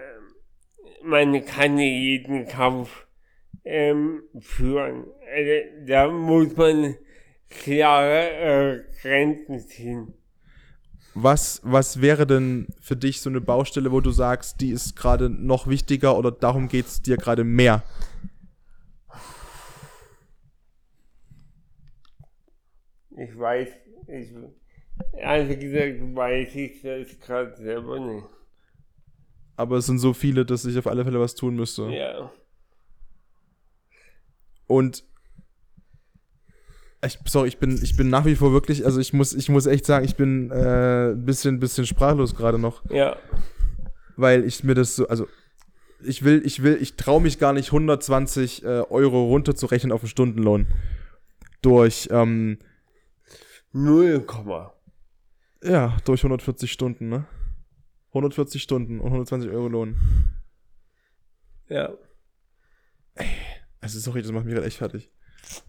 man kann jeden Kampf ähm, führen. Also, da muss man klare äh, Grenzen ziehen. was, was wäre denn für dich so eine Baustelle, wo du sagst, die ist gerade noch wichtiger oder darum geht's dir gerade mehr? Ich weiß, ich, ehrlich gesagt weiß ich das gerade selber nicht. Aber es sind so viele, dass ich auf alle Fälle was tun müsste. Ja. Und ich, sorry, ich bin, ich bin nach wie vor wirklich, also ich muss, ich muss echt sagen, ich bin äh, ein bisschen, bisschen sprachlos gerade noch, Ja. weil ich mir das so, also ich will, ich will, ich traue mich gar nicht 120 äh, Euro runterzurechnen auf den Stundenlohn durch, ähm, Null Komma. Ja, durch 140 Stunden, ne? 140 Stunden und 120 Euro Lohn. Ja. Also sorry, das macht mich gerade echt fertig.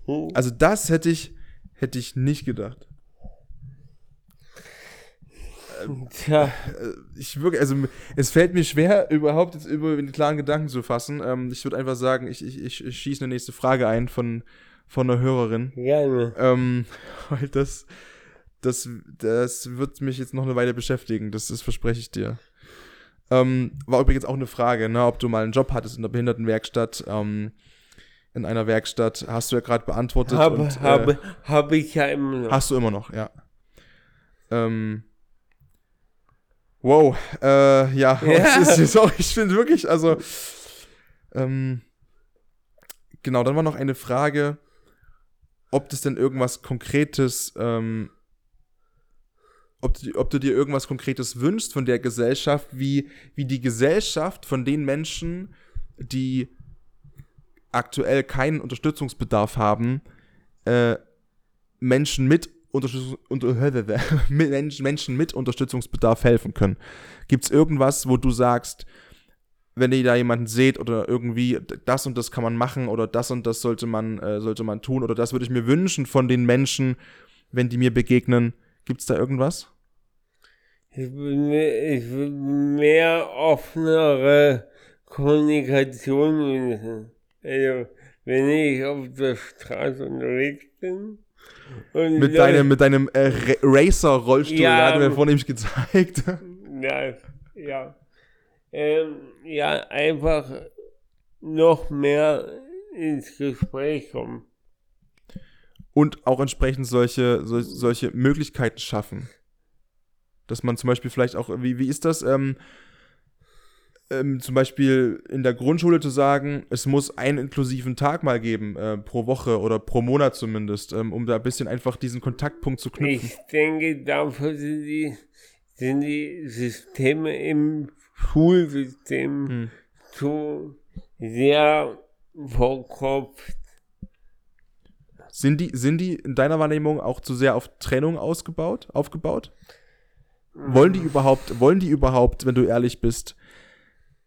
Hm. Also das hätte ich, hätte ich nicht gedacht. Tja. Äh, ich wirklich, also es fällt mir schwer, überhaupt jetzt über den klaren Gedanken zu fassen. Ähm, ich würde einfach sagen, ich, ich, ich, ich schieße eine nächste Frage ein von, von einer Hörerin. Gerne. Ähm, weil das, das, das wird mich jetzt noch eine Weile beschäftigen, das, das verspreche ich dir. Ähm, war übrigens auch eine Frage, ne, ob du mal einen Job hattest in der Behindertenwerkstatt, ähm, in einer Werkstatt, hast du ja gerade beantwortet. Habe, und, äh, habe, habe ich ja immer noch. Hast du immer noch, ja. Ähm. Wow, äh, ja, Ja. Ist, sorry, ich finde wirklich, also, ähm, genau, dann war noch eine Frage, ob das denn irgendwas Konkretes, ähm, ob du, ob du dir irgendwas Konkretes wünschst von der Gesellschaft, wie, wie die Gesellschaft von den Menschen, die aktuell keinen Unterstützungsbedarf haben, äh, Menschen mit Unterstützung, unter, Menschen mit Unterstützungsbedarf helfen können. Gibt es irgendwas, wo du sagst, wenn ihr da jemanden seht oder irgendwie das und das kann man machen oder das und das sollte man, äh, sollte man tun oder das würde ich mir wünschen von den Menschen, wenn die mir begegnen. Gibt es da irgendwas? Ich will mehr, ich will mehr offenere Kommunikation wünschen. Also, wenn ich auf der Straße unterwegs bin und Mit Leute- deinem, mit deinem äh, Ra- Racer-Rollstuhl, Ja, der hat mir vorhin nämlich gezeigt. Ja, ja. Ähm, ja, einfach noch mehr ins Gespräch kommen. und auch entsprechend solche, sol- solche Möglichkeiten schaffen. Dass man zum Beispiel vielleicht auch, wie, wie ist das? Ähm, ähm, zum Beispiel in der Grundschule zu sagen, es muss einen inklusiven Tag mal geben, äh, pro Woche oder pro Monat zumindest, ähm, um da ein bisschen einfach diesen Kontaktpunkt zu knüpfen. Ich denke, dafür sind die, sind die Systeme im Schulsystem Hm. zu sehr verkopft. Sind die, sind die in deiner Wahrnehmung auch zu sehr auf Trennung ausgebaut, aufgebaut? Wollen die überhaupt, wollen die überhaupt, wenn du ehrlich bist,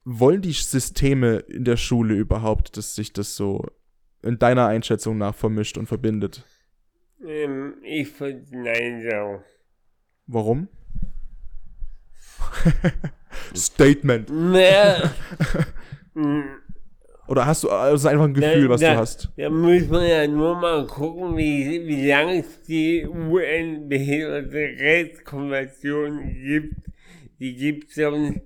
wollen die Systeme in der Schule überhaupt, dass sich das so in deiner Einschätzung nach vermischt und verbindet? Ähm, ich würde Nein sagen. Warum? Statement. Naja, mm, Oder hast du also einfach ein Gefühl, da- was da, du hast? Da muss man ja nur mal gucken, wie, wie lange es die UN-Behindertenrechtskonvention gibt. Die gibt es schon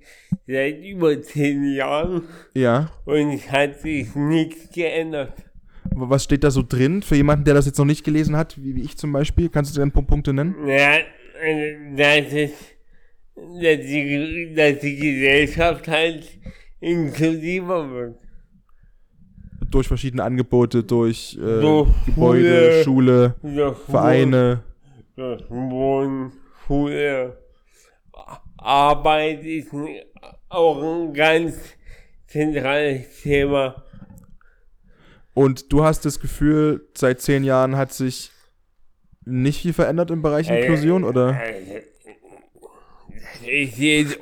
seit über zehn Jahren Ja. und es hat sich nichts geändert. Was steht da so drin für jemanden, der das jetzt noch nicht gelesen hat, wie, wie ich zum Beispiel? Kannst du dir ein paar Punkte nennen? Ja, also, das ist, dass die, dass die Gesellschaft halt inklusiver wird. Durch verschiedene Angebote, durch äh, Durch Gebäude, Schule, Durch Vereine. Wohn, durch Wohnen, Schule. Arbeit ist auch ein ganz zentrales Thema. Und du hast das Gefühl, seit zehn Jahren hat sich nicht viel verändert im Bereich Inklusion, oder? Also, Das ist jetzt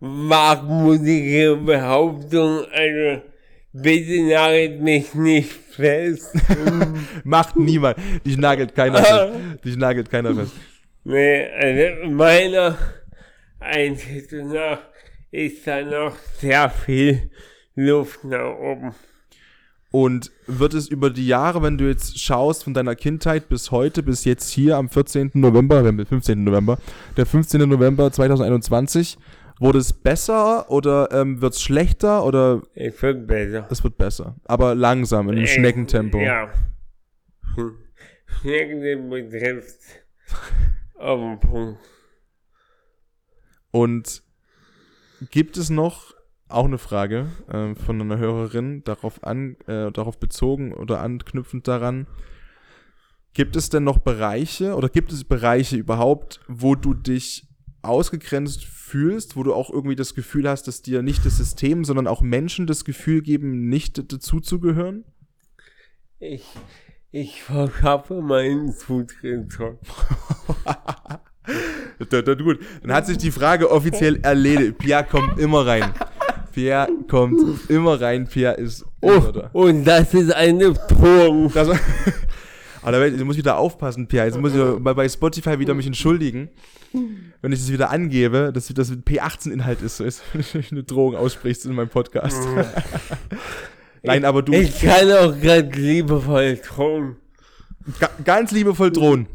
wagmutige Behauptung, also bitte nagelt mich nicht fest. Macht niemand. Dich nagelt keiner fest. Dich nagelt keiner fest. nee, also meiner Einschätzung nach ist da noch sehr viel Luft nach oben. Und wird es über die Jahre, wenn du jetzt schaust, von deiner Kindheit bis heute, bis jetzt hier am 14. November, wir haben den 15. November, der 15. November 2021, wurde es besser oder ähm, wird es schlechter oder Es wird besser. es wird besser? Aber langsam, in einem Äh, Schneckentempo. Ja. Schneckentempo trifft auf den Punkt. Und gibt es noch, auch eine Frage ähm, von einer Hörerin, darauf, an, äh, darauf bezogen oder anknüpfend daran, gibt es denn noch Bereiche oder gibt es Bereiche überhaupt, wo du dich ausgegrenzt fühlst, wo du auch irgendwie das Gefühl hast, dass dir nicht das System, sondern auch Menschen das Gefühl geben, nicht dazuzugehören? Ich, ich verschaffe meinen Zutritt schon. Da, da, gut. Dann hat sich die Frage offiziell erledigt. Pierre kommt immer rein. Pierre kommt immer rein. Pierre ist Oh, und das ist eine Drohung. Das, aber da muss ich wieder aufpassen, Pierre. Jetzt muss ich bei Spotify wieder mich entschuldigen, wenn ich das wieder angebe, dass das ein P18-Inhalt ist. So ist wenn du eine Drohung aussprichst in meinem Podcast. Nein, aber du Ich kann auch ganz liebevoll drohen. ga, ganz liebevoll drohen.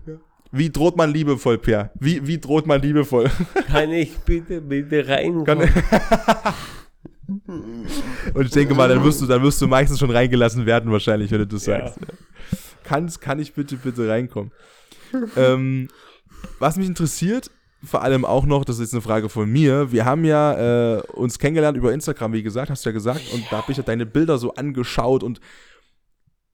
Wie droht man liebevoll, Pierre? Wie, wie droht man liebevoll? Kann ich bitte, bitte reinkommen? Und ich denke mal, dann wirst du, dann wirst du meistens schon reingelassen werden, wahrscheinlich, wenn du das Ja. sagst. Kannst, kann ich bitte, bitte reinkommen? ähm, was mich interessiert, vor allem auch noch, das ist jetzt eine Frage von mir, wir haben ja äh, uns kennengelernt über Instagram, wie gesagt, hast du ja gesagt, und da habe ich ja deine Bilder so angeschaut und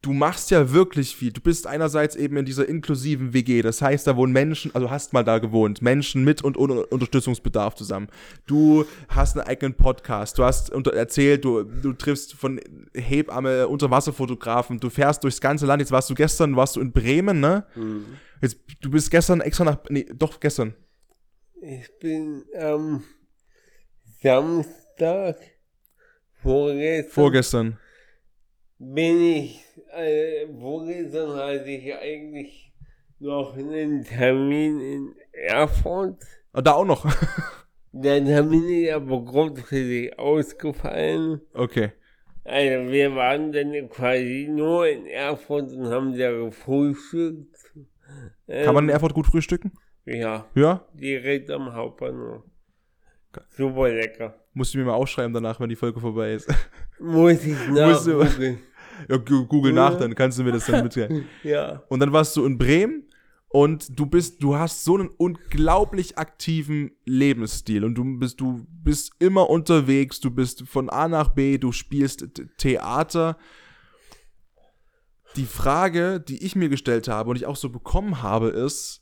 du machst ja wirklich viel. Du bist einerseits eben in dieser inklusiven WG, das heißt, da wohnen Menschen, also hast mal da gewohnt, Menschen mit und ohne Unterstützungsbedarf zusammen. Du hast einen eigenen Podcast, du hast unter erzählt, du, du triffst von Hebamme, Unterwasserfotografen, du fährst durchs ganze Land. Jetzt warst du gestern, warst du in Bremen, ne? Jetzt, du bist gestern extra nach, nee, doch gestern. Ich bin am Samstag vorgestern, Vorgestern. Bin ich, äh, vorgestern hatte ich eigentlich noch einen Termin in Erfurt. Ah, Da auch noch. Der Termin ist aber kurzfristig ausgefallen. okay. Also wir waren dann quasi nur in Erfurt und haben da gefrühstückt. Kann man in Ähm, Erfurt gut frühstücken? Ja, Ja? direkt am Hauptbahnhof. Super lecker. Musst du mir mal aufschreiben danach, wenn die Folge vorbei ist. Muss ich nachgucken. Ja, Google nach, dann kannst du mir das dann mitteilen. Ja. Und dann warst du in Bremen und du bist, du hast so einen unglaublich aktiven Lebensstil und du bist, du bist immer unterwegs, du bist von A nach B, du spielst Theater. Die Frage, die ich mir gestellt habe und ich auch so bekommen habe, ist,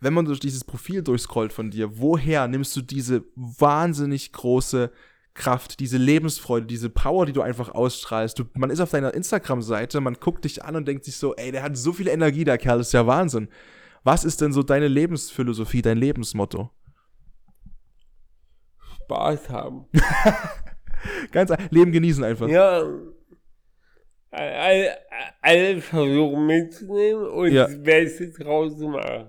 wenn man durch dieses Profil durchscrollt von dir, woher nimmst du diese wahnsinnig große Kraft, diese Lebensfreude, diese Power, die du einfach ausstrahlst. Du, man ist auf deiner Instagram-Seite, man guckt dich an und denkt sich so, ey, der hat so viel Energie, der Kerl, das ist ja Wahnsinn. Was ist denn so deine Lebensphilosophie, dein Lebensmotto? Spaß haben. Ganz Leben genießen einfach. Ja. all, alles versuchen mitzunehmen und Ja. das Beste draus zu machen.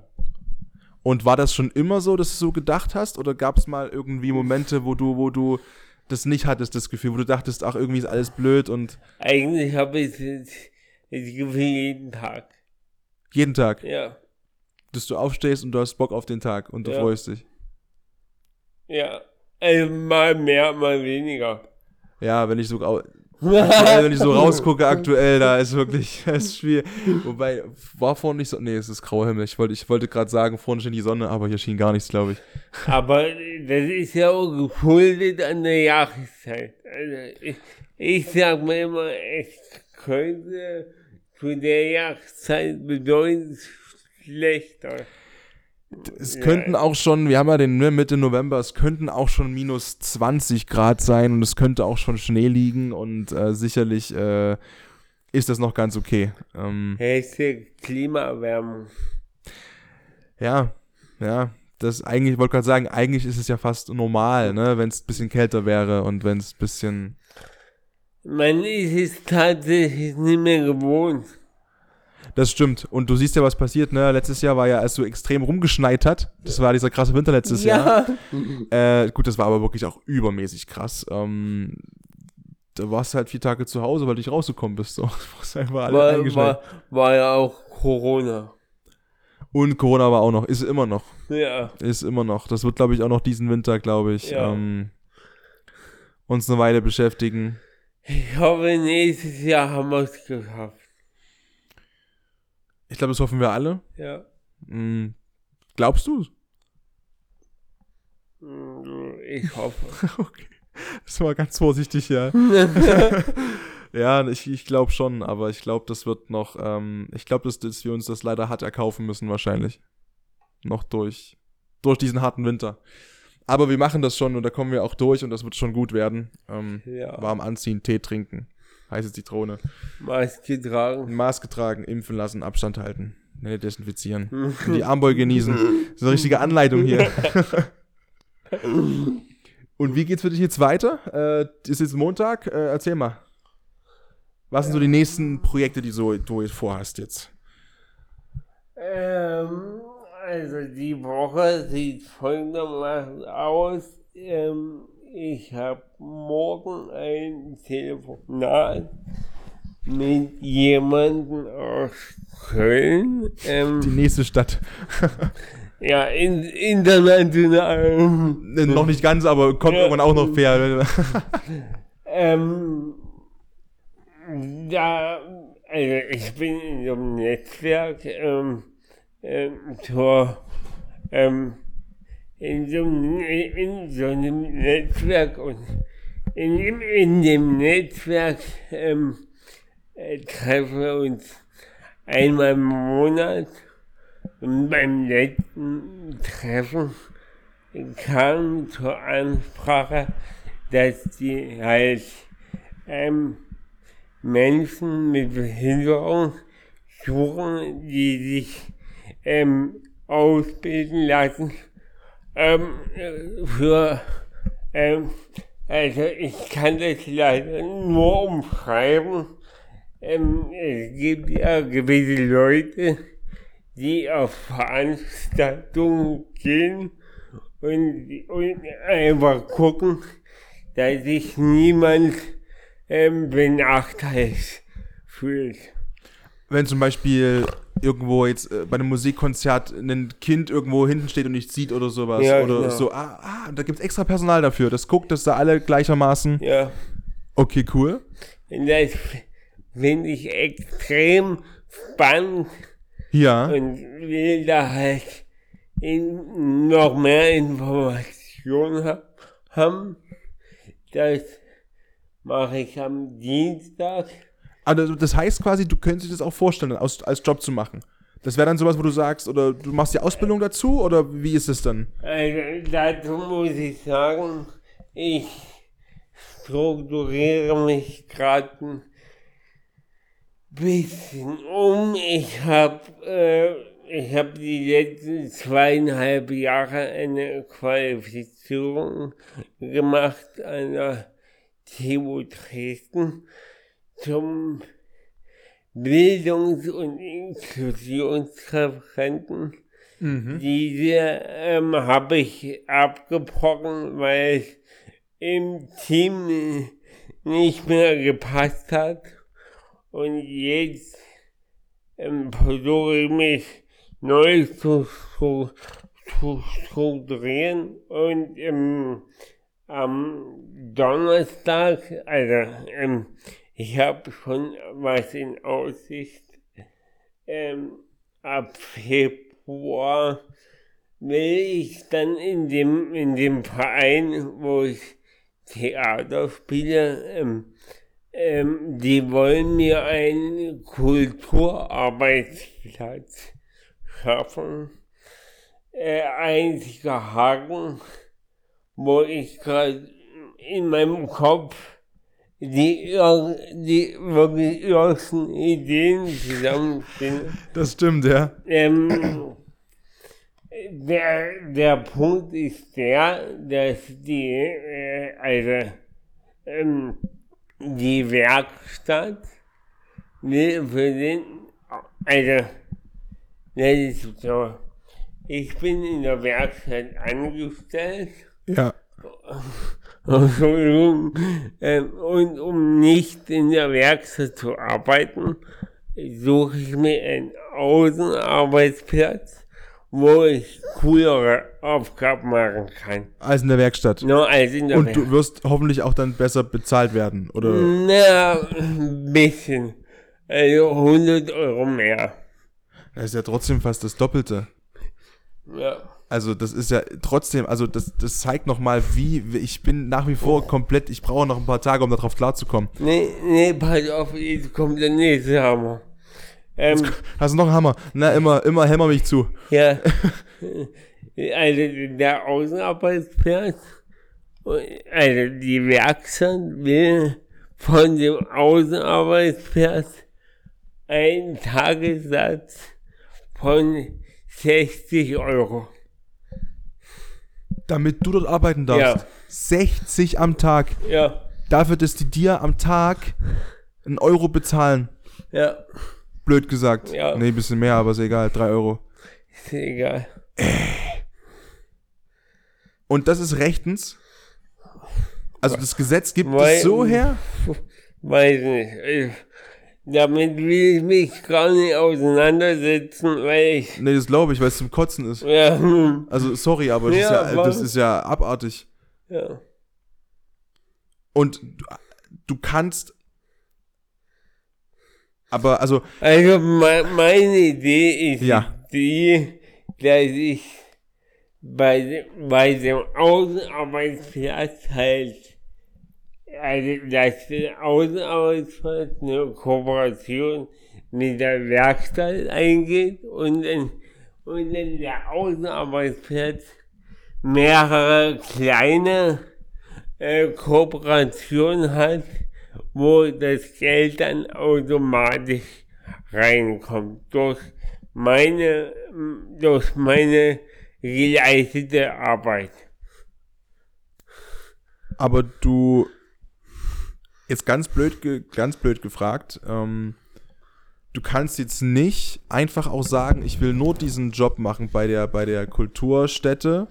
Und war das schon immer so, dass du so gedacht hast? Oder gab es mal irgendwie Momente, wo du, wo du das nicht hattest, das Gefühl, wo du dachtest, ach, irgendwie ist alles blöd und Eigentlich habe ich das, Gefühl jeden Tag. jeden Tag, Ja, dass du aufstehst und du hast Bock auf den Tag und du Ja. freust dich. ja. Also mal mehr, mal weniger. Ja, wenn ich so, aktuell, wenn ich so rausgucke, aktuell, da ist wirklich, das ist schwierig. Wobei, war vorhin nicht so, nee, es ist grauer Himmel. Ich wollte, ich wollte gerade sagen, vorhin schien die Sonne, aber hier schien gar nichts, glaube ich. Aber das ist ja auch geschuldet an der Jahreszeit. Also ich, ich sag mir immer, es könnte zu der Jahreszeit bedeutend schlechter. Es könnten auch schon, wir haben ja den ne, Mitte November, es könnten auch schon minus 20 Grad sein und es könnte auch schon Schnee liegen und äh, sicherlich äh, ist das noch ganz okay. Ähm, Hashtag Klimaerwärmung. ja, ja, das eigentlich, ich wollte gerade sagen, eigentlich ist es ja fast normal, ne, wenn es ein bisschen kälter wäre und wenn es ein bisschen, Man ist es tatsächlich nicht mehr gewohnt. Das stimmt. Und du siehst ja, was passiert, ne, letztes Jahr war ja, als so extrem rumgeschneit hat, das war dieser krasse Winter letztes Jahr. Äh, gut, das war aber wirklich auch übermäßig krass. Ähm, da warst du halt vier Tage zu Hause, weil du nicht rausgekommen bist. So. War, war, war ja auch Corona. Und Corona war auch noch, ist immer noch, Ja. ist immer noch. Das wird, glaube ich, auch noch diesen Winter, glaube ich, Ja. ähm, uns eine Weile beschäftigen. Ich hoffe, nächstes Jahr haben wir es geschafft. Ich glaube, das hoffen wir alle. Ja. Hm, glaubst du? Mm, Ich hoffe. okay. Das war ganz vorsichtig, ja. ja, ich, ich glaube schon, aber ich glaube, das wird noch, ähm, ich glaube, dass, dass wir uns das leider hart erkaufen müssen, wahrscheinlich. Noch durch, durch diesen harten Winter. Aber wir machen das schon und da kommen wir auch durch und das wird schon gut werden. Ähm, Ja. warm anziehen, Tee trinken, heiße Zitrone, Maske tragen. Maske tragen, impfen lassen, Abstand halten, ne, desinfizieren, und die Armbeuge genießen. Das ist eine richtige Anleitung hier. und wie geht's für dich jetzt weiter? Äh, ist jetzt Montag? Äh, erzähl mal. Was sind so die nächsten Projekte, die so, du jetzt vorhast jetzt? Ähm, also die Woche sieht folgendermaßen aus. Ähm, ich habe morgen ein Telefonat mit jemandem aus Köln. Die Ähm, nächste Stadt. ja, in, international. Äh, noch nicht ganz, aber kommt Ja. irgendwann auch noch fair. Ähm, ja, also ich bin in so einem Netzwerk ähm, ähm, zur, ähm, in, so einem, in so einem Netzwerk und in in dem Netzwerk ähm, äh, treffen wir uns einmal im Monat und beim letzten Treffen kam zur Ansprache, dass die halt ähm, Menschen mit Behinderung suchen, die sich ähm, ausbilden lassen ähm, äh, für ähm, also ich kann das leider nur umschreiben. Ähm, es gibt ja gewisse Leute, die auf Veranstaltungen gehen und, und einfach gucken, dass sich niemand ähm, benachteiligt fühlt. Wenn zum Beispiel irgendwo jetzt äh, bei einem Musikkonzert ein Kind irgendwo hinten steht und nicht sieht oder sowas. Ja, oder genau. so, ah, ah, da gibt's extra Personal dafür. Das guckt, dass da alle gleichermaßen. Ja, Okay, cool. und das finde ich extrem spannend Ja. und will da halt in, noch mehr Informationen ha haben. Das mache ich am Dienstag. Also das heißt quasi, du könntest dir das auch vorstellen, aus, als Job zu machen. Das wäre dann sowas, wo du sagst, oder du machst die Ausbildung dazu, oder wie ist es dann? Also dazu muss ich sagen, ich strukturiere mich gerade ein bisschen um. Ich habe äh, hab die letzten zweieinhalb Jahre eine Qualifizierung gemacht an der TU Dresden zum Bildungs- und Inklusionsreferenten. Mhm. Diese ähm, habe ich abgebrochen, weil es im Team nicht mehr gepasst hat. Und jetzt ähm, versuche ich mich neu zu, zu, zu strukturieren und ähm, am Donnerstag, also ähm, ich habe schon was in Aussicht, ähm, ab Februar will ich dann in dem, in dem Verein, wo ich Theater spiele, ähm, ähm, die wollen mir einen Kulturarbeitsplatz schaffen. Äh, einziger Haken, wo ich gerade in meinem Kopf die, die wirklich ersten Ideen zusammenfinden. Das stimmt, ja. Ähm, der, der Punkt ist der, dass die, äh, also, ähm, die Werkstatt will für den, also, das ist so, ich bin in der Werkstatt angestellt, Ja. Ähm, und um nicht in der Werkstatt zu arbeiten, suche ich mir einen Außenarbeitsplatz, wo ich coolere Aufgaben machen kann. Als in der Werkstatt. Nur als in der Und Werkstatt. du wirst hoffentlich auch dann besser bezahlt werden, oder? Na, ein bisschen. Also 100 Euro mehr. Das ist ja trotzdem fast das Doppelte. Ja. Also das ist ja trotzdem, also das, das zeigt nochmal, wie, wie- ich bin nach wie vor komplett, ich brauche noch ein paar Tage, um darauf klarzukommen. Nee, nee, pass auf, jetzt kommt der nächste Hammer. Ähm, Hast du noch einen Hammer? Na, immer, immer hämmer mich zu. Ja. Also der Außenarbeitsplatz, also die Werkstatt will von dem Außenarbeitsplatz einen Tagessatz von 60 Euro. Damit du dort arbeiten darfst. Ja. 60 am Tag. Ja, Dafür, dass die dir am Tag einen Euro bezahlen. ja, Blöd gesagt. Ja. Nee, ein bisschen mehr, aber ist egal. 3 Euro. ist egal. Und das ist rechtens. Also das Gesetz gibt es so her. Weiß nicht. Damit will ich mich gar nicht auseinandersetzen, weil ich, Nee, das glaube ich, weil es zum Kotzen ist. ja, Also sorry, aber das, Ja, ist, ja, das ist ja abartig. ja. Und du, du kannst. Aber also, Also me meine Idee ist Ja. die, dass ich bei, dem- bei dem Außenarbeitsplatz halt, also dass der Außenarbeitsplatz eine Kooperation mit der Werkstatt eingeht und dann, und dann der Außenarbeitsplatz mehrere kleine äh, Kooperationen hat, wo das Geld dann automatisch reinkommt durch meine, durch meine geleistete Arbeit. aber du. Jetzt ganz blöd, ganz blöd gefragt. Ähm, du kannst jetzt nicht einfach auch sagen, ich will nur diesen Job machen bei der, bei der Kulturstätte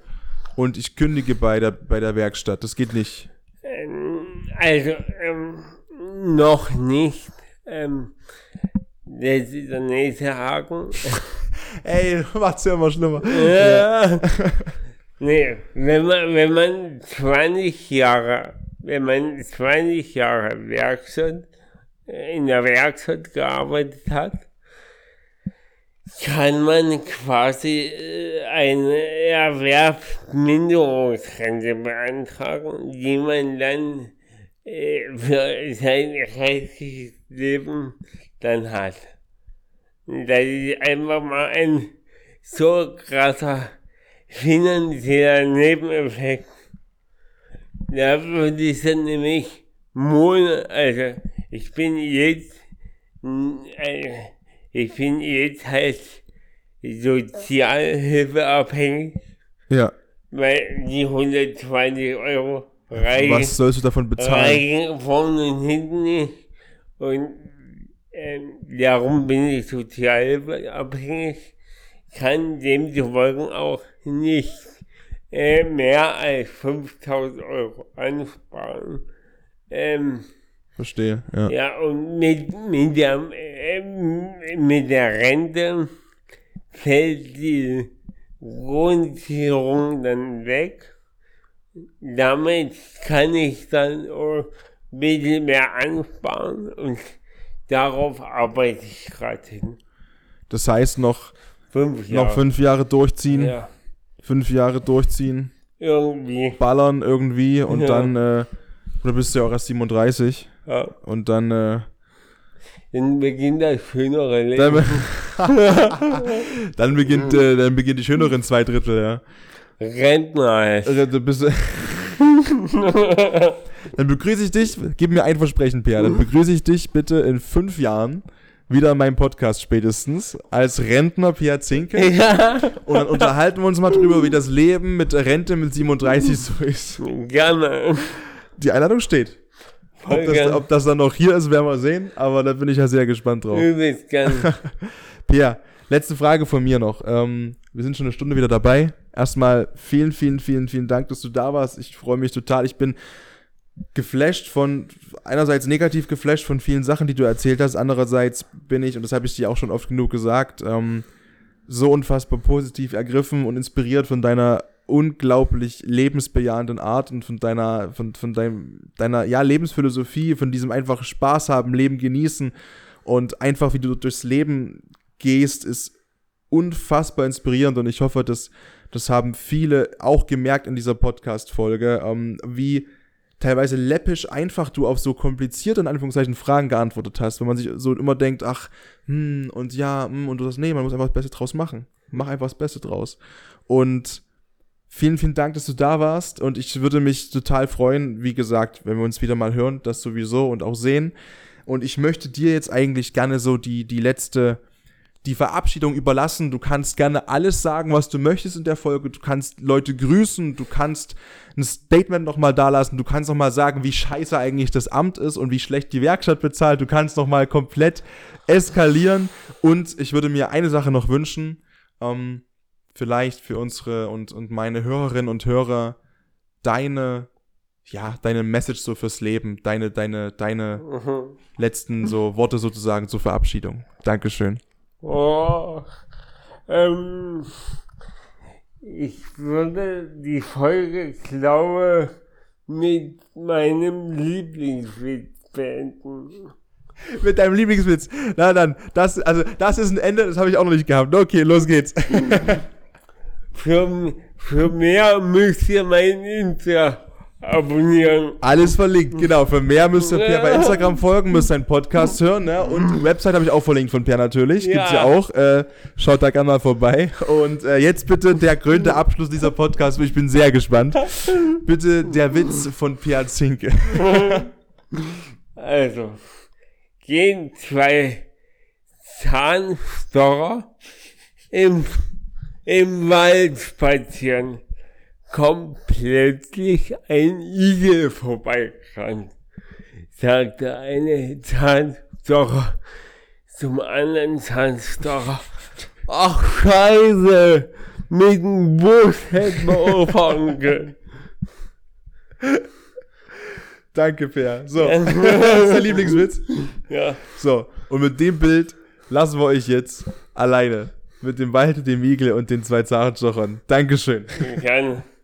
und ich kündige bei der, bei der Werkstatt. Das geht nicht. Ähm, also, ähm, noch nicht. Ähm, das ist der nächste Haken. Ey, macht's ja immer schlimmer. Ja. nee, wenn man, wenn man 20 Jahre, wenn man 20 Jahre Werkstatt, äh, in der Werkstatt gearbeitet hat, kann man quasi äh, eine Erwerbsminderungsrente beantragen, die man dann äh, für sein restliches Leben dann hat. Das ist einfach mal ein so krasser finanzieller Nebeneffekt. Da würde ich dann nämlich Monat, also ich bin jetzt, äh, ich bin jetzt halt sozialhilfeabhängig, Ja. weil die 120 Euro reichen Was sollst du davon bezahlen? reichen vorne und hinten nicht. Und ähm, darum bin ich total abhängig, kann demzufolge auch nicht äh, mehr als 5000 Euro ansparen. Ähm, Verstehe, ja. ja, und mit, mit, der, äh, mit der Rente fällt die Grundsicherung dann weg. Damit kann ich dann auch ein bisschen mehr ansparen und darauf arbeite ich gerade hin. Das heißt, noch, Fünf Jahre. noch fünf Jahre durchziehen, Ja, fünf Jahre durchziehen, irgendwie. ballern irgendwie und Ja. dann, äh, du bist ja auch erst 37 Ja. und dann, äh, Dann beginnt das schönere Leben. dann, beginnt, äh, dann beginnt die schöneren zwei Drittel, ja. Rentner. Also, du bist, dann begrüße ich dich, gib mir ein Versprechen, Pierre, dann begrüße ich dich bitte in fünf Jahren wieder in meinem Podcast spätestens als Rentner Pierre Zinke Ja, und dann unterhalten wir uns mal drüber, wie das Leben mit der Rente mit 37 so ist. gerne. Die Einladung steht. Ob das, ob das dann noch hier ist, werden wir sehen, aber da bin ich ja sehr gespannt drauf. Übelst gerne. Pierre, letzte Frage von mir noch. Ähm, wir sind schon eine Stunde wieder dabei. Erstmal vielen, vielen, vielen, vielen Dank, dass du da warst. Ich freue mich total. Ich bin geflasht von, einerseits negativ geflasht von vielen Sachen, die du erzählt hast. Andererseits bin ich, und das habe ich dir auch schon oft genug gesagt, ähm, so unfassbar positiv ergriffen und inspiriert von deiner unglaublich lebensbejahenden Art und von deiner, von, von deinem, deiner, ja, Lebensphilosophie, von diesem einfach Spaß haben, Leben genießen und einfach, wie du durchs Leben gehst, ist unfassbar inspirierend und ich hoffe, dass das haben viele auch gemerkt in dieser Podcast-Folge, ähm, wie teilweise läppisch einfach du auf so komplizierte, in Anführungszeichen, Fragen geantwortet hast, wenn man sich so immer denkt, ach, hm, und ja, hm, und du sagst, nee, man muss einfach das Beste draus machen. Mach einfach das Beste draus. Und vielen, vielen Dank, dass du da warst und ich würde mich total freuen, wie gesagt, wenn wir uns wieder mal hören, das sowieso und auch sehen. Und ich möchte dir jetzt eigentlich gerne so die, die letzte, die Verabschiedung überlassen. Du kannst gerne alles sagen, was du möchtest in der Folge. Du kannst Leute grüßen, du kannst ein Statement nochmal dalassen, du kannst nochmal sagen, wie scheiße eigentlich das Amt ist und wie schlecht die Werkstatt bezahlt. Du kannst nochmal komplett eskalieren. Und ich würde mir eine Sache noch wünschen, ähm, vielleicht für unsere und, und meine Hörerinnen und Hörer, deine, ja, deine Message so fürs Leben, deine, deine, deine Mhm. letzten so Worte sozusagen zur Verabschiedung. Dankeschön. Oh, ähm, ich würde die Folge, glaube mit meinem Lieblingswitz beenden. Mit deinem Lieblingswitz. Na dann, das, also, das ist ein Ende, das habe ich auch noch nicht gehabt. Okay, los geht's. Für, für mehr müsst ihr mein Insta abonnieren. Alles verlinkt, genau. Für mehr müsst ihr Per bei Instagram folgen, müsst seinen Podcast hören, ne? Und die Website habe ich auch verlinkt von Per natürlich. Gibt's ja Ja. auch. Äh, schaut da gerne mal vorbei. Und äh, jetzt bitte der krönte Abschluss dieser Podcast. Ich bin sehr gespannt. Bitte der Witz von Pierre Zinke. Also, gehen zwei Zahnstocher im, im Wald spazieren. Kommt plötzlich ein Igel vorbeigerannt. Sagt der eine Zahnstocher zum anderen Zahnstocher. Ach Scheiße, mit dem Bus hätten wir auffangen können. Danke, Per. So, das ist der Lieblingswitz. Ja. So, und mit dem Bild lassen wir euch jetzt alleine. Mit dem Wald, dem Igel und den zwei Zahnstochern. Dankeschön. Gerne.